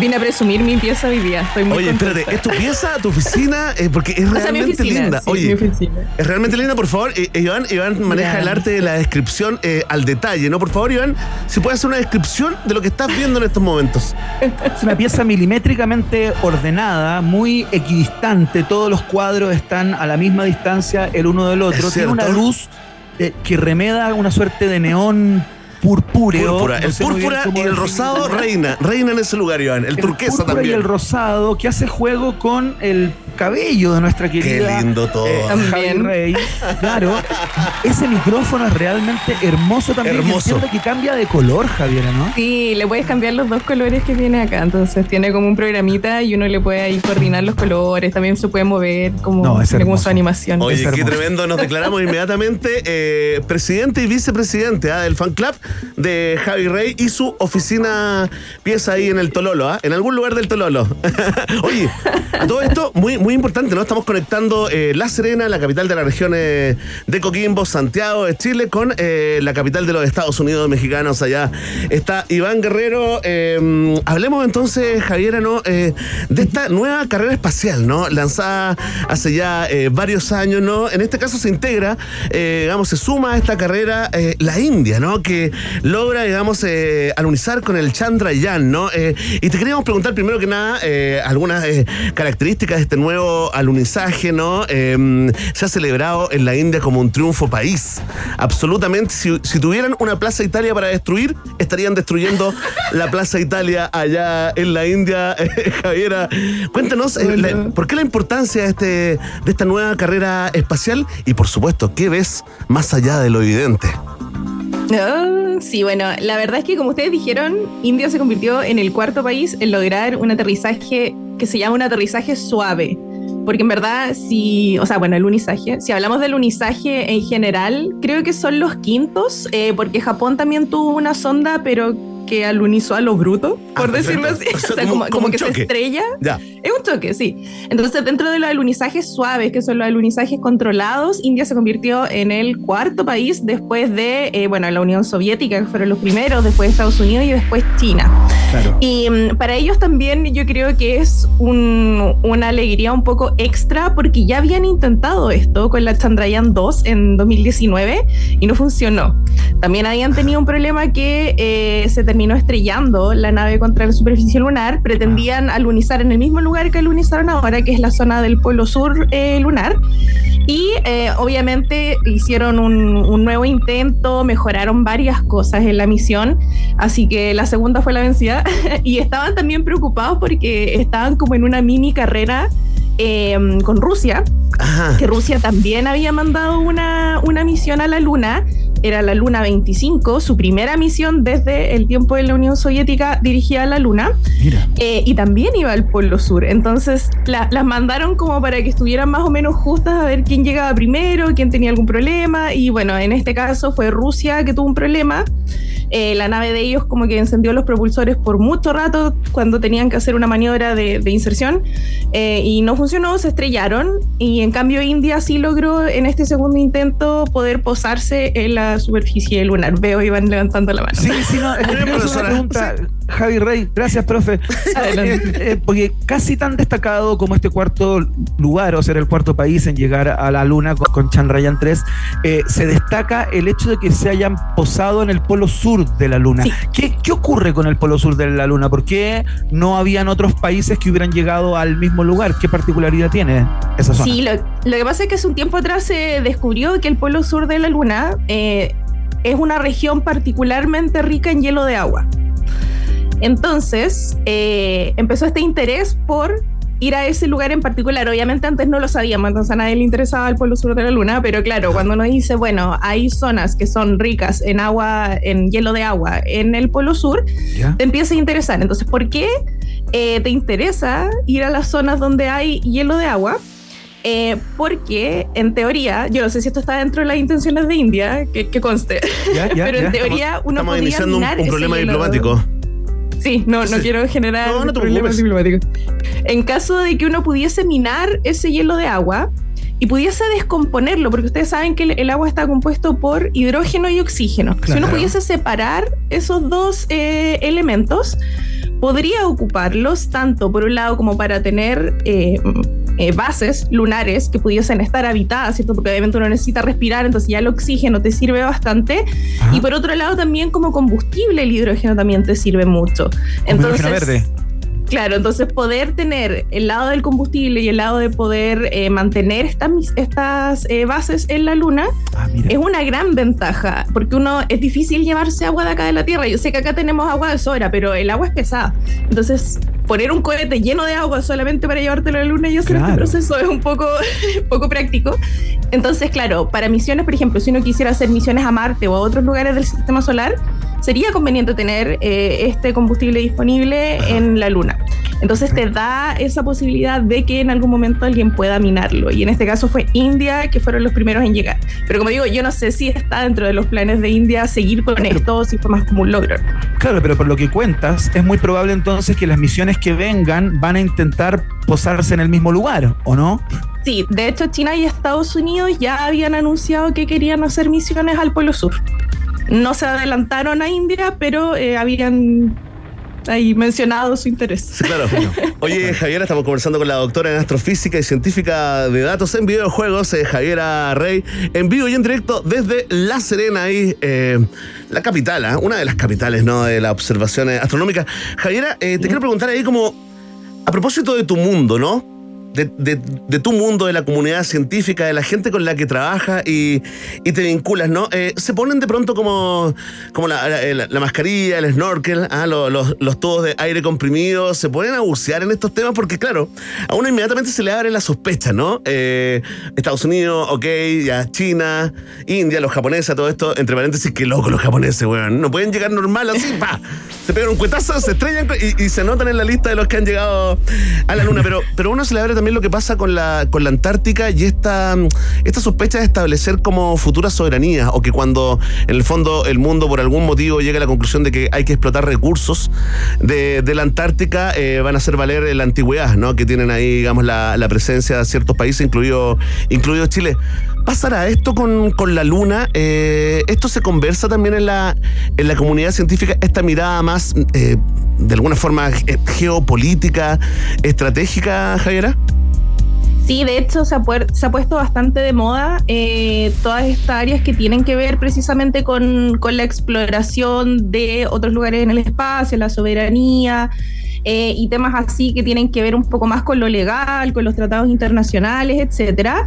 Vine a presumir mi pieza hoy día. Estoy muy Oye, contenta. espérate, ¿es tu pieza, tu oficina? Eh, porque es O sea, mi realmente oficina, linda. sí, Oye, mi oficina. es realmente linda, por favor. Eh, eh, Iván, Iván maneja el arte de la descripción eh, al detalle, ¿no? Por favor, Iván, si puede hacer una descripción de lo que estás viendo en estos momentos. Es una pieza milimétricamente ordenada, muy equidistante. Todos los cuadros están a la misma distancia el uno del otro. Tiene una luz eh, que remeda una suerte de neón purpúreo. Púrpura. No el púrpura y el rosado reina. Reina en ese lugar, Iván. El, turquesa púrpura también. y el rosado que hace juego con el cabello de nuestra querida lindo todo. eh, Javi También. Rey. Claro, ese micrófono es realmente hermoso también. Hermoso. entiendo que cambia de color, Javier, ¿no? Sí, le puedes cambiar los dos colores que tiene acá. Entonces tiene como un programita y uno le puede ahí coordinar los colores. También se puede mover como, No, es como hermoso. su animación. Oye, Es qué tremendo. Nos declaramos inmediatamente eh, presidente y vicepresidente ah, del fan club de Javi Rey y su oficina pieza ahí en el Tololo, ah, en algún lugar del Tololo. Oye, todo esto, muy, muy importante, ¿no? Estamos conectando eh, La Serena, la capital de la región de Coquimbo, Santiago de Chile, con eh, la capital de los Estados Unidos mexicanos. Allá está Iván Guerrero. Eh, hablemos entonces, Javiera, ¿no? Eh, de esta nueva carrera espacial, ¿no? Lanzada hace ya varios años, ¿no? En este caso se integra, digamos, se suma a esta carrera la India, ¿no? Que logra, digamos, eh, alunizar con el Chandrayaan, ¿no? Eh, y te queríamos preguntar primero que nada eh, algunas características de este nuevo alunizaje, ¿no? Eh, se ha celebrado en la India como un triunfo país. Absolutamente, si, si tuvieran una Plaza Italia para destruir, estarían destruyendo la Plaza Italia allá en la India. Javiera, cuéntanos, la- ¿por qué la importancia de, este, de esta nueva carrera espacial? Y por supuesto, ¿qué ves más allá de lo evidente? Ah, sí, bueno, la verdad es que como ustedes dijeron, India se convirtió en el cuarto país en lograr un aterrizaje que se llama un aterrizaje suave. Porque en verdad, si, o sea, bueno, el unizaje, si hablamos del unizaje en general, creo que son los quintos, eh, porque Japón también tuvo una sonda, pero que alunizó a lo bruto, por Ah, decirlo así. perfecto. O O sea, sea, como- como, como que choque. se estrella. Ya. Es un choque, sí. Entonces, dentro de los alunizajes suaves, que son los alunizajes controlados, India se convirtió en el cuarto país después de, eh, bueno, la Unión Soviética, que fueron los primeros, después Estados Unidos y después China. Claro. Y mm, para ellos también yo creo que es un- una alegría un poco extra porque ya habían intentado esto con la Chandrayaan 2 en 2019 y no funcionó. También habían tenido un problema que eh, se terminó estrellando la nave contra la superficie lunar. Pretendían alunizar en el mismo lugar que alunizaron ahora, que es la zona del polo sur eh, lunar. Y eh, obviamente hicieron un, un nuevo intento, mejoraron varias cosas en la misión, así que la segunda fue la vencida. y estaban también preocupados porque estaban como en una mini carrera eh, con Rusia, Ajá. que Rusia también había mandado una, una misión a la Luna. Era la Luna 25, su primera misión desde el tiempo de la Unión Soviética dirigida a la Luna. Mira. Eh, y también iba al Polo Sur. Entonces la- las mandaron como para que estuvieran más o menos justas a ver quién llegaba primero, quién tenía algún problema. Y bueno, en este caso fue Rusia que tuvo un problema. Eh, la nave de ellos como que encendió los propulsores por mucho rato cuando tenían que hacer una maniobra de, de inserción eh, y no funcionó, se estrellaron y en cambio India sí logró en este segundo intento poder posarse en la superficie lunar. Veo Iván levantando la mano. Sí, sí, no, es una pregunta, Javi Rey, gracias, profe. Eh, eh, porque casi tan destacado como este cuarto lugar, o ser el cuarto país en llegar a la Luna con, con Chandrayaan 3, eh, se destaca el hecho de que se hayan posado en el polo sur de la Luna. Sí. ¿Qué, qué ocurre con el polo sur de la Luna? ¿Por qué no habían otros países que hubieran llegado al mismo lugar? ¿Qué particularidad tiene esa zona? Sí, lo, lo que pasa es que hace un tiempo atrás se descubrió que el polo sur de la Luna eh, es una región particularmente rica en hielo de agua. Entonces, eh, empezó este interés por ir a ese lugar en particular. Obviamente antes no lo sabíamos, entonces a nadie le interesaba el polo sur de la Luna, pero claro, cuando uno dice, bueno, hay zonas que son ricas en agua, en hielo de agua en el polo sur, ¿Ya? te empieza a interesar. Entonces, ¿por qué eh, te interesa ir a las zonas donde hay hielo de agua? Eh, porque en teoría, yo no sé si esto está dentro de las intenciones de India, que, que conste, ¿Ya? ¿Ya? pero ¿Ya? en teoría uno Estamos podría iniciando un, minar un ese problema diplomático. Sí, no, no Sí. quiero generar No, no te problemas diplomáticos. En caso de que uno pudiese minar ese hielo de agua y pudiese descomponerlo, porque ustedes saben que el, el agua está compuesto por hidrógeno y oxígeno. Si uno pudiese separar esos dos eh, elementos, podría ocuparlos tanto por un lado como para tener eh, eh, bases lunares que pudiesen estar habitadas, ¿cierto? Porque obviamente uno necesita respirar, entonces ya el oxígeno te sirve bastante. Y por otro lado también como combustible el hidrógeno también te sirve mucho. Hidrógeno verde. Claro, entonces poder tener el lado del combustible y el lado de poder eh, mantener estas, estas eh, bases en la Luna Ah, es una gran ventaja, porque uno es difícil llevarse agua de acá de la Tierra. Yo sé que acá tenemos agua de sobra, pero el agua es pesada. Entonces, poner un cohete lleno de agua solamente para llevártelo a la Luna, yo sé que Claro. este proceso es un poco, poco práctico. Entonces, claro, para misiones, por ejemplo, si uno quisiera hacer misiones a Marte o a otros lugares del sistema solar, sería conveniente tener eh, este combustible disponible en la Luna. Entonces te da esa posibilidad de que en algún momento alguien pueda minarlo. Y en este caso fue India, que fueron los primeros en llegar. Pero como digo, yo no sé si está dentro de los planes de India seguir con esto o si fue más como un logro. Claro, pero por lo que cuentas, es muy probable entonces que las misiones que vengan van a intentar posarse en el mismo lugar, ¿o no? Sí, de hecho China y Estados Unidos ya habían anunciado que querían hacer misiones al Polo Sur. No se adelantaron a India, pero eh, habían ahí mencionado su interés. Claro. Oye, Javiera, estamos conversando con la doctora en astrofísica y científica de datos en videojuegos, eh, Javiera Rey, en vivo y en directo desde La Serena, ahí, eh, la capital, ¿ah? una de las capitales ¿no? de la observación eh, astronómica. Javiera, te quiero preguntar ahí como, a propósito de tu mundo, ¿no? De, de- de tu mundo, de la comunidad científica, de la gente con la que trabajas y, te vinculas, ¿no? Eh, se ponen de pronto como, como la, la- la mascarilla, el snorkel, ah, lo- los, los tubos de aire comprimido, se ponen a bucear en estos temas porque, claro, a uno inmediatamente se le abre la sospecha, ¿no? Eh, Estados Unidos, ok, ya China, India, los japoneses, todo esto, entre paréntesis, qué loco los japoneses, weón. No pueden llegar normal así, pa. Se pegan un cuetazo, se estrellan y, se notan en la lista de los que han llegado a la luna. Pero, pero uno se le abre también lo que pasa con la, con la Antártica y esta, esta sospecha de establecer como futuras soberanías o que cuando en el fondo el mundo por algún motivo llega a la conclusión de que hay que explotar recursos de, de la Antártica, eh, van a hacer valer la antigüedad, ¿no? Que tienen ahí, digamos, la, la presencia de ciertos países, incluido, incluido Chile. ¿Pasará esto con, con la Luna? Eh, ¿Esto se conversa también en la, en la comunidad científica? ¿Esta mirada más, eh, de alguna forma, ge- geopolítica, estratégica, Javiera? Sí, de hecho se ha, se ha puesto bastante de moda eh, todas estas áreas que tienen que ver precisamente con, con la exploración de otros lugares en el espacio, la soberanía eh, y temas así que tienen que ver un poco más con lo legal, con los tratados internacionales, etcétera.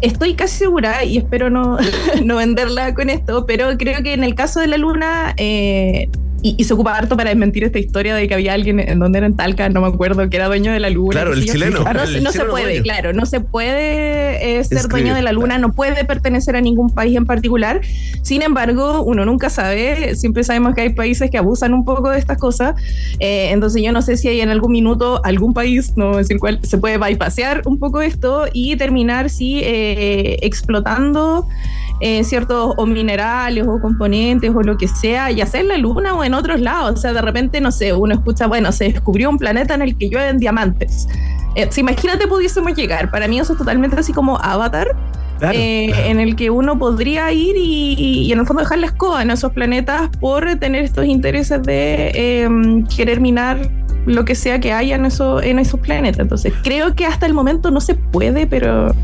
Estoy casi segura, y espero no, no venderla con esto, pero creo que en el caso de la Luna, eh, y, y se ocupa harto para desmentir esta historia de que había alguien en donde era en Talca, no me acuerdo, que era dueño de la Luna. Claro, el chileno. No, El se- no se chileno puede, dueño. claro, no se puede eh, ser Escribe, dueño de la Luna, no puede pertenecer a ningún país en particular. Sin embargo, uno nunca sabe, siempre sabemos que hay países que abusan un poco de estas cosas. Eh, entonces yo no sé si hay en algún minuto algún país, no decir cuál, se puede bypassear un poco esto y terminar, sí, eh, explotando eh, ciertos o minerales o componentes o lo que sea, sea en la Luna o en otros lados. O sea, de repente, no sé, uno escucha, bueno, se descubrió un planeta en el que llueven diamantes. Eh, si imagínate pudiésemos llegar, para mí eso es totalmente así como Avatar, Claro. eh, en el que uno podría ir y, y en el fondo dejar la escoba en esos planetas por tener estos intereses de eh, querer minar lo que sea que haya en, eso, en esos planetas. Entonces, creo que hasta el momento no se puede, pero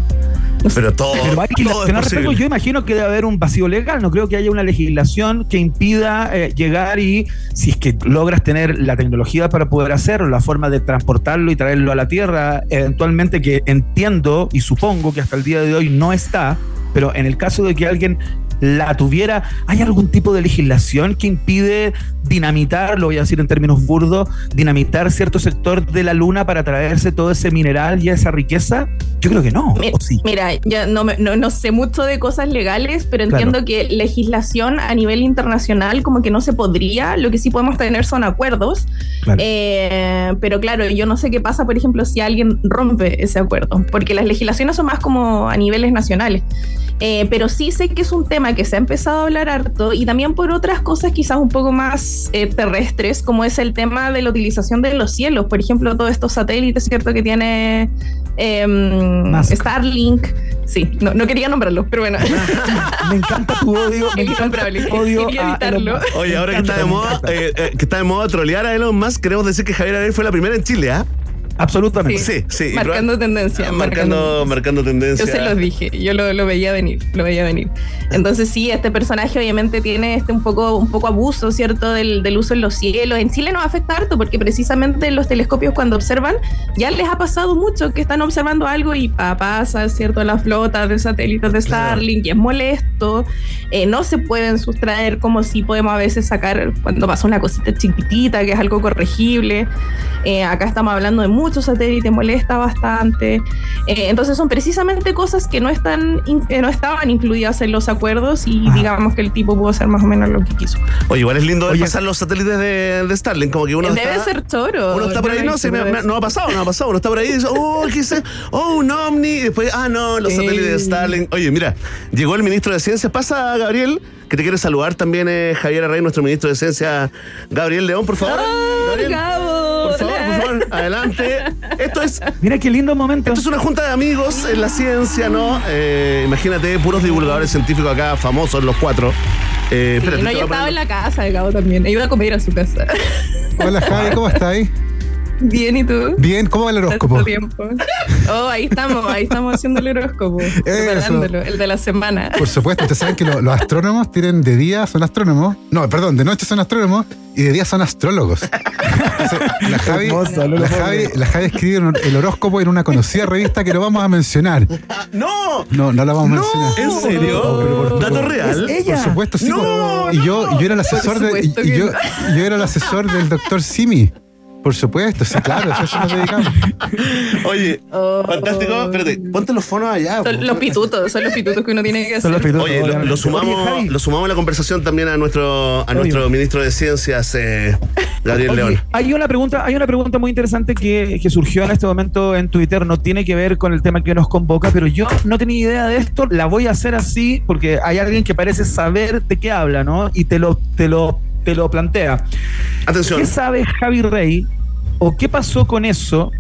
Pero todo, Pero hay todo es respecto, yo imagino que debe haber un vacío legal, no creo que haya una legislación que impida eh, llegar y si es que logras tener la tecnología para poder hacerlo, la forma de transportarlo y traerlo a la Tierra, eventualmente que entiendo y supongo que hasta el día de hoy no está, pero en el caso de que alguien la tuviera, ¿hay algún tipo de legislación que impide dinamitar, lo voy a decir en términos burdos, dinamitar cierto sector de la Luna para traerse todo ese mineral y esa riqueza? Yo creo que no. Mi- ¿o sí? Mira, yo no, no, no sé mucho de cosas legales, pero Claro. entiendo que legislación a nivel internacional como que no se podría. Lo que sí podemos tener son acuerdos. Claro. Eh, pero claro, yo no sé qué pasa, por ejemplo, si alguien rompe ese acuerdo, porque las legislaciones son más como a niveles nacionales. Eh, pero sí sé que es un tema que se ha empezado a hablar harto y también por otras cosas quizás un poco más eh, terrestres, como es el tema de la utilización de los cielos. Por ejemplo, todos estos satélites, ¿cierto? Que tiene Musk. Starlink, Sí, no, no quería nombrarlo, pero bueno. Me encanta tu odio. Me Es encanta tu odio Quería a evitarlo. Elon Musk. Oye, ahora que está de moda, eh, eh, que está de moda trolear a Elon Musk, queremos decir que Javier Arey fue la primera en Chile, ¿ah? Absolutamente. Sí, sí. y Marcando tendencia. Marcando, marcando tendencia. Yo se los dije, yo lo, lo veía venir, lo veía venir. Entonces sí, este personaje obviamente tiene este un poco, un poco abuso, ¿cierto? Del, del uso en los cielos. En Chile nos afecta harto porque precisamente los telescopios cuando observan, ya les ha pasado mucho que están observando algo y pa- pasa, ¿cierto? La flota de satélites de Starlink y es molesto. Eh, no se pueden sustraer como si podemos a veces sacar cuando pasa una cosita chiquitita que es algo corregible. Eh, acá estamos hablando de muchos satélites, molesta bastante. Eh, entonces son precisamente cosas que no están que no estaban incluidas en los acuerdos y Ajá. digamos que el tipo pudo hacer más o menos lo que quiso. Oye, igual es lindo Oye. pasar los satélites de, de Starlink, como que uno Debe está, ser choro. Uno está por ahí, no, sí, me- no ha pasado, no ha pasado. Uno está por ahí y dice, oh, ¿qué es? Oh, un ovni. Y después, ah, no, los satélites de Starlink. Oye, mira, llegó el ministro de Ciencia. Pasa, Gabriel, que te quiere saludar también, eh, Javier Arrey, nuestro ministro de Ciencia. Gabriel León, por favor. ¡Oh, Gabriel, Gabo! por favor, por favor, adelante. Esto es Mira qué lindo momento. Esto es una junta de amigos en la ciencia, ¿no? Eh, imagínate, puros divulgadores científicos acá, famosos los cuatro. Eh, Sí, espérate, no, yo estaba en la casa de Gabo también. Iba a comer a su casa. Hola Javi, ¿cómo estáis? Bien, ¿y tú? Bien, ¿cómo va el horóscopo? Tanto tiempo. Oh, ahí estamos, ahí estamos haciendo el horóscopo. Preparándolo, el de la semana. Por supuesto, ustedes saben que lo- los astrónomos tienen de día son astrónomos, no, perdón, de noche son astrónomos y de día son astrólogos. Entonces, la, Javi, Hermoso, la, Javi, la Javi escribe el horóscopo en una conocida revista que lo vamos a mencionar. ¡No! No, no la vamos a mencionar. ¿en serio? Por- ¿Dato real? Es ella. Por supuesto, sí. No, y yo, yo era el asesor de, y, yo, yo era el asesor del doctor Simi. Por supuesto, sí, claro, eso nos dedicamos. Oye, Oh. fantástico. Espérate, ponte los fonos allá. Son po. los pitutos, son los pitutos que uno tiene que Son hacer. los pitutos, Oye, lo, sumamos, lo sumamos a la conversación también a nuestro, a nuestro ministro de Ciencias, eh, Gabriel León. hay una pregunta, hay una pregunta muy interesante que, que surgió en este momento en Twitter, no tiene que ver con el tema que nos convoca, pero yo no tenía idea de esto, la voy a hacer así porque hay alguien que parece saber de qué habla, ¿no? Y te lo, te lo, te lo plantea. Atención. ¿Qué sabe Javi Rey o qué pasó con eso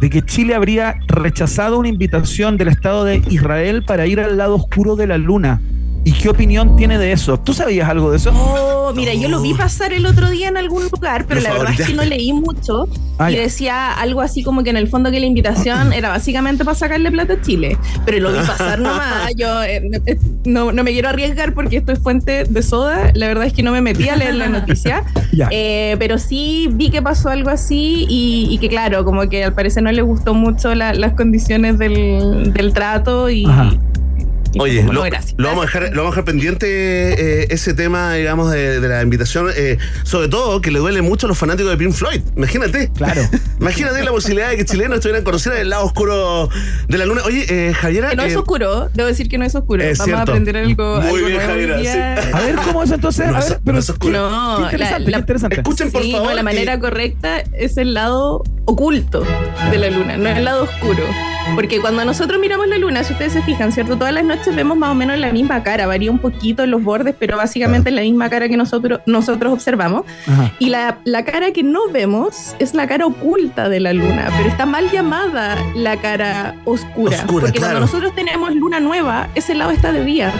de que Chile habría rechazado una invitación del Estado de Israel para ir al lado oscuro de la luna? ¿Y qué opinión tiene de eso? ¿Tú sabías algo de eso? Oh, mira, yo lo vi pasar el otro día en algún lugar, pero Por la favor, verdad es que ya. no leí mucho. Ah, y ya. decía algo así como que en el fondo que la invitación era básicamente para sacarle plata a Chile. Pero lo vi pasar nomás. Yo eh, eh, no, no me quiero arriesgar porque esto es fuente de soda. La verdad es que no me metí a leer la noticia. Ya. Eh, pero sí vi que pasó algo así y, y que claro, como que al parecer no le gustó mucho la- las condiciones del, del trato y... Ajá. Oye, lo, no, gracias. lo vamos a dejar, lo vamos a dejar pendiente eh, ese tema, digamos, de, de la invitación, eh, sobre todo que le duele mucho a los fanáticos de Pink Floyd. Imagínate. Claro. Imagínate la posibilidad de que chilenos estuvieran conociendo el lado oscuro de la luna. Oye, eh, Javiera. Que no es eh, oscuro, debo decir que no es oscuro. Es Vamos cierto. a aprender algo. Muy algo bien, Javiera, sí. A ver, ¿cómo es entonces? No A es- ver, no pero es oscuro. No, qué interesante, la- la- qué interesante. Escuchen, por Sí, favor. no, la y- manera correcta es el lado oculto de la luna, no el lado oscuro. Porque cuando nosotros miramos la luna, si ustedes se fijan, ¿cierto? Todas las noches vemos más o menos la misma cara, varía un poquito en los bordes, pero básicamente es la misma cara que nosotros, nosotros observamos. Ajá. Y la, la cara que no vemos es la cara oculta de la luna, pero está mal llamada la cara oscura. Oscura, porque claro. cuando nosotros tenemos luna nueva, ese lado está de día.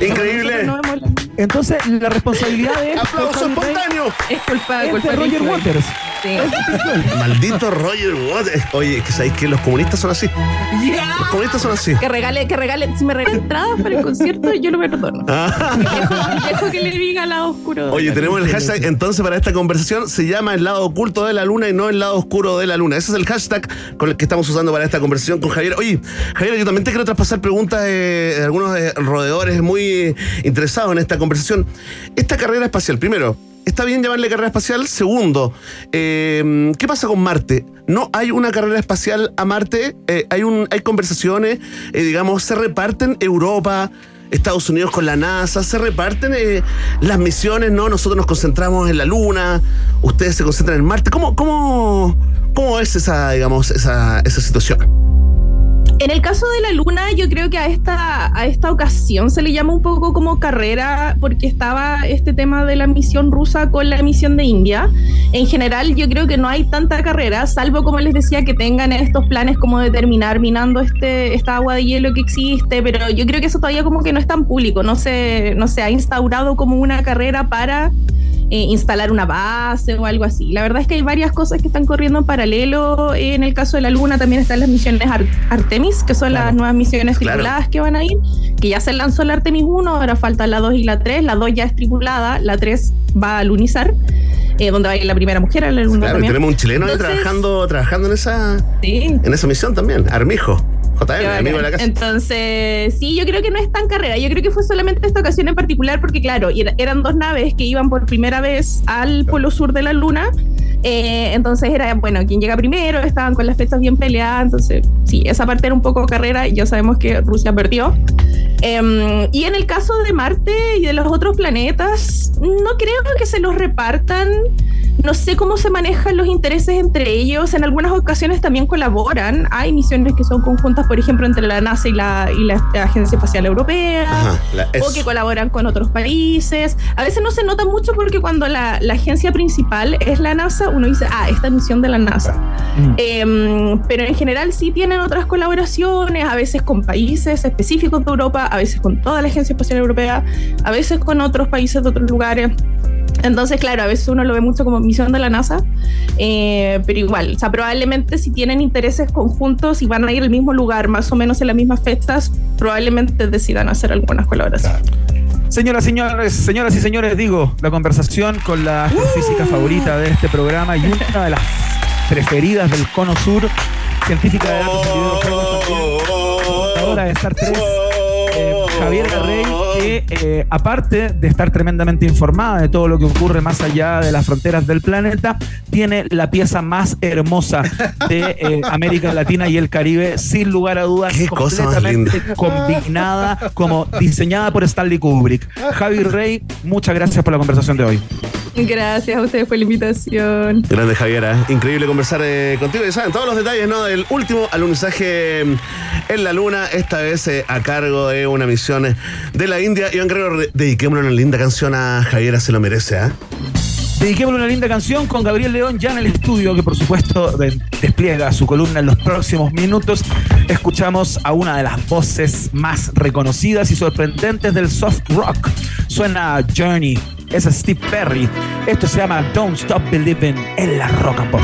Increíble. No vemos la- Entonces, la responsabilidad de esto, ¡Aplauso espontáneo! Es culpa, es culpa de Roger. Waters. Sí. Maldito Roger Waters. Oye, que sabéis que los comunistas son así. Los comunistas son así. Que regale, que regale, si me regala entradas para el concierto, yo lo perdono. Dejo, dejo que le diga al lado oscuro. de Oye, tenemos el hashtag entonces para esta conversación. Se llama el lado oculto de la luna y no el lado oscuro de la luna. Ese es el hashtag con el que estamos usando para esta conversación con Javier. Oye, Javier, yo también te quiero traspasar preguntas de, de algunos eh, roedores muy interesados en esta conversación. Esta carrera espacial, primero, ¿está bien llamarle carrera espacial? Segundo, eh, ¿qué pasa con Marte? ¿No hay una carrera espacial a Marte? Eh, ¿hay, un, ¿Hay conversaciones? Eh, digamos, ¿se reparten Europa? Estados Unidos con la NASA, se reparten las misiones, ¿no? Nosotros nos concentramos en la Luna, ustedes se concentran en Marte. ¿Cómo, cómo, cómo es esa, digamos, esa, esa situación? En el caso de la Luna, yo creo que a esta, a esta ocasión se le llama un poco como carrera porque estaba este tema de la misión rusa con la misión de India. En general, yo creo que no hay tanta carrera, salvo como les decía, que tengan estos planes como de terminar minando este, esta agua de hielo que existe, pero yo creo que eso todavía como que no es tan público, no se, no se ha instaurado como una carrera para eh, instalar una base o algo así. La verdad es que hay varias cosas que están corriendo en paralelo. En el caso de la Luna también están las misiones Ar- Artemis, que son las nuevas misiones Claro. tripuladas que van a ir, que ya se lanzó la Artemis 1, ahora falta la 2 y la 3. La 2 ya es tripulada, la 3 va a lunizar, eh, donde va a ir la primera mujer a la Luna Claro, y también. tenemos un chileno ahí Entonces- trabajando, trabajando en esa, Sí. en esa misión también, Armijo, JM, amigo de la casa. Entonces, sí, yo creo que no es tan carrera. Yo creo que fue solamente esta ocasión en particular porque, claro, era- eran dos naves que iban por primera vez al polo sur de la Luna. Eh, entonces era, bueno, quien llega primero, estaban con las fechas bien peleadas. Entonces, sí, esa parte era un poco carrera y ya sabemos que Rusia perdió. Em, y en el caso de Marte y de los otros planetas, no creo que se los repartan. No sé cómo se manejan los intereses entre ellos. En algunas ocasiones también colaboran. Hay misiones que son conjuntas, por ejemplo, entre la NASA y la, y la Agencia Espacial Europea. Ajá, O que colaboran con otros países. A veces no se nota mucho porque cuando la, la agencia principal es la NASA, uno dice, ah, esta misión de la NASA. Mm. Em, pero en general sí tienen otras colaboraciones, a veces con países específicos de Europa, a veces con toda la Agencia Espacial Europea, a veces con otros países de otros lugares. Entonces, claro, a veces uno lo ve mucho como misión de la NASA, eh, pero igual, o sea, probablemente si tienen intereses conjuntos y van a ir al mismo lugar, más o menos en las mismas fechas, probablemente decidan hacer algunas colaboraciones. Señoras, señores, señoras y señores, digo, la conversación con la astrofísica favorita de este programa y una de las preferidas del Cono Sur, científica de datos en videojuegos también, de Star Trek, eh, Javier Rey, que eh, aparte de estar tremendamente informada de todo lo que ocurre más allá de las fronteras del planeta, tiene la pieza más hermosa de eh, América Latina y el Caribe, sin lugar a dudas, Qué cosa más completamente linda. combinada, como diseñada por Stanley Kubrick. Javi Rey, muchas gracias por la conversación de hoy. Gracias a ustedes por la invitación. Grande Javiera, increíble conversar eh, contigo y saben todos los detalles ¿no? del último alunizaje en la luna, esta vez eh, a cargo de una misión eh, de la India. Iván Guerrero, re- dediquémosle una linda canción a Javiera, se lo merece, ¿ah? Dediquémosle una linda canción con Gabriel León ya en el estudio, que por supuesto de- despliega su columna en los próximos minutos. Escuchamos a una de las voces más reconocidas y sorprendentes del soft rock. Suena Journey, es Steve Perry. Esto se llama Don't Stop Believing en la Rock and Pop.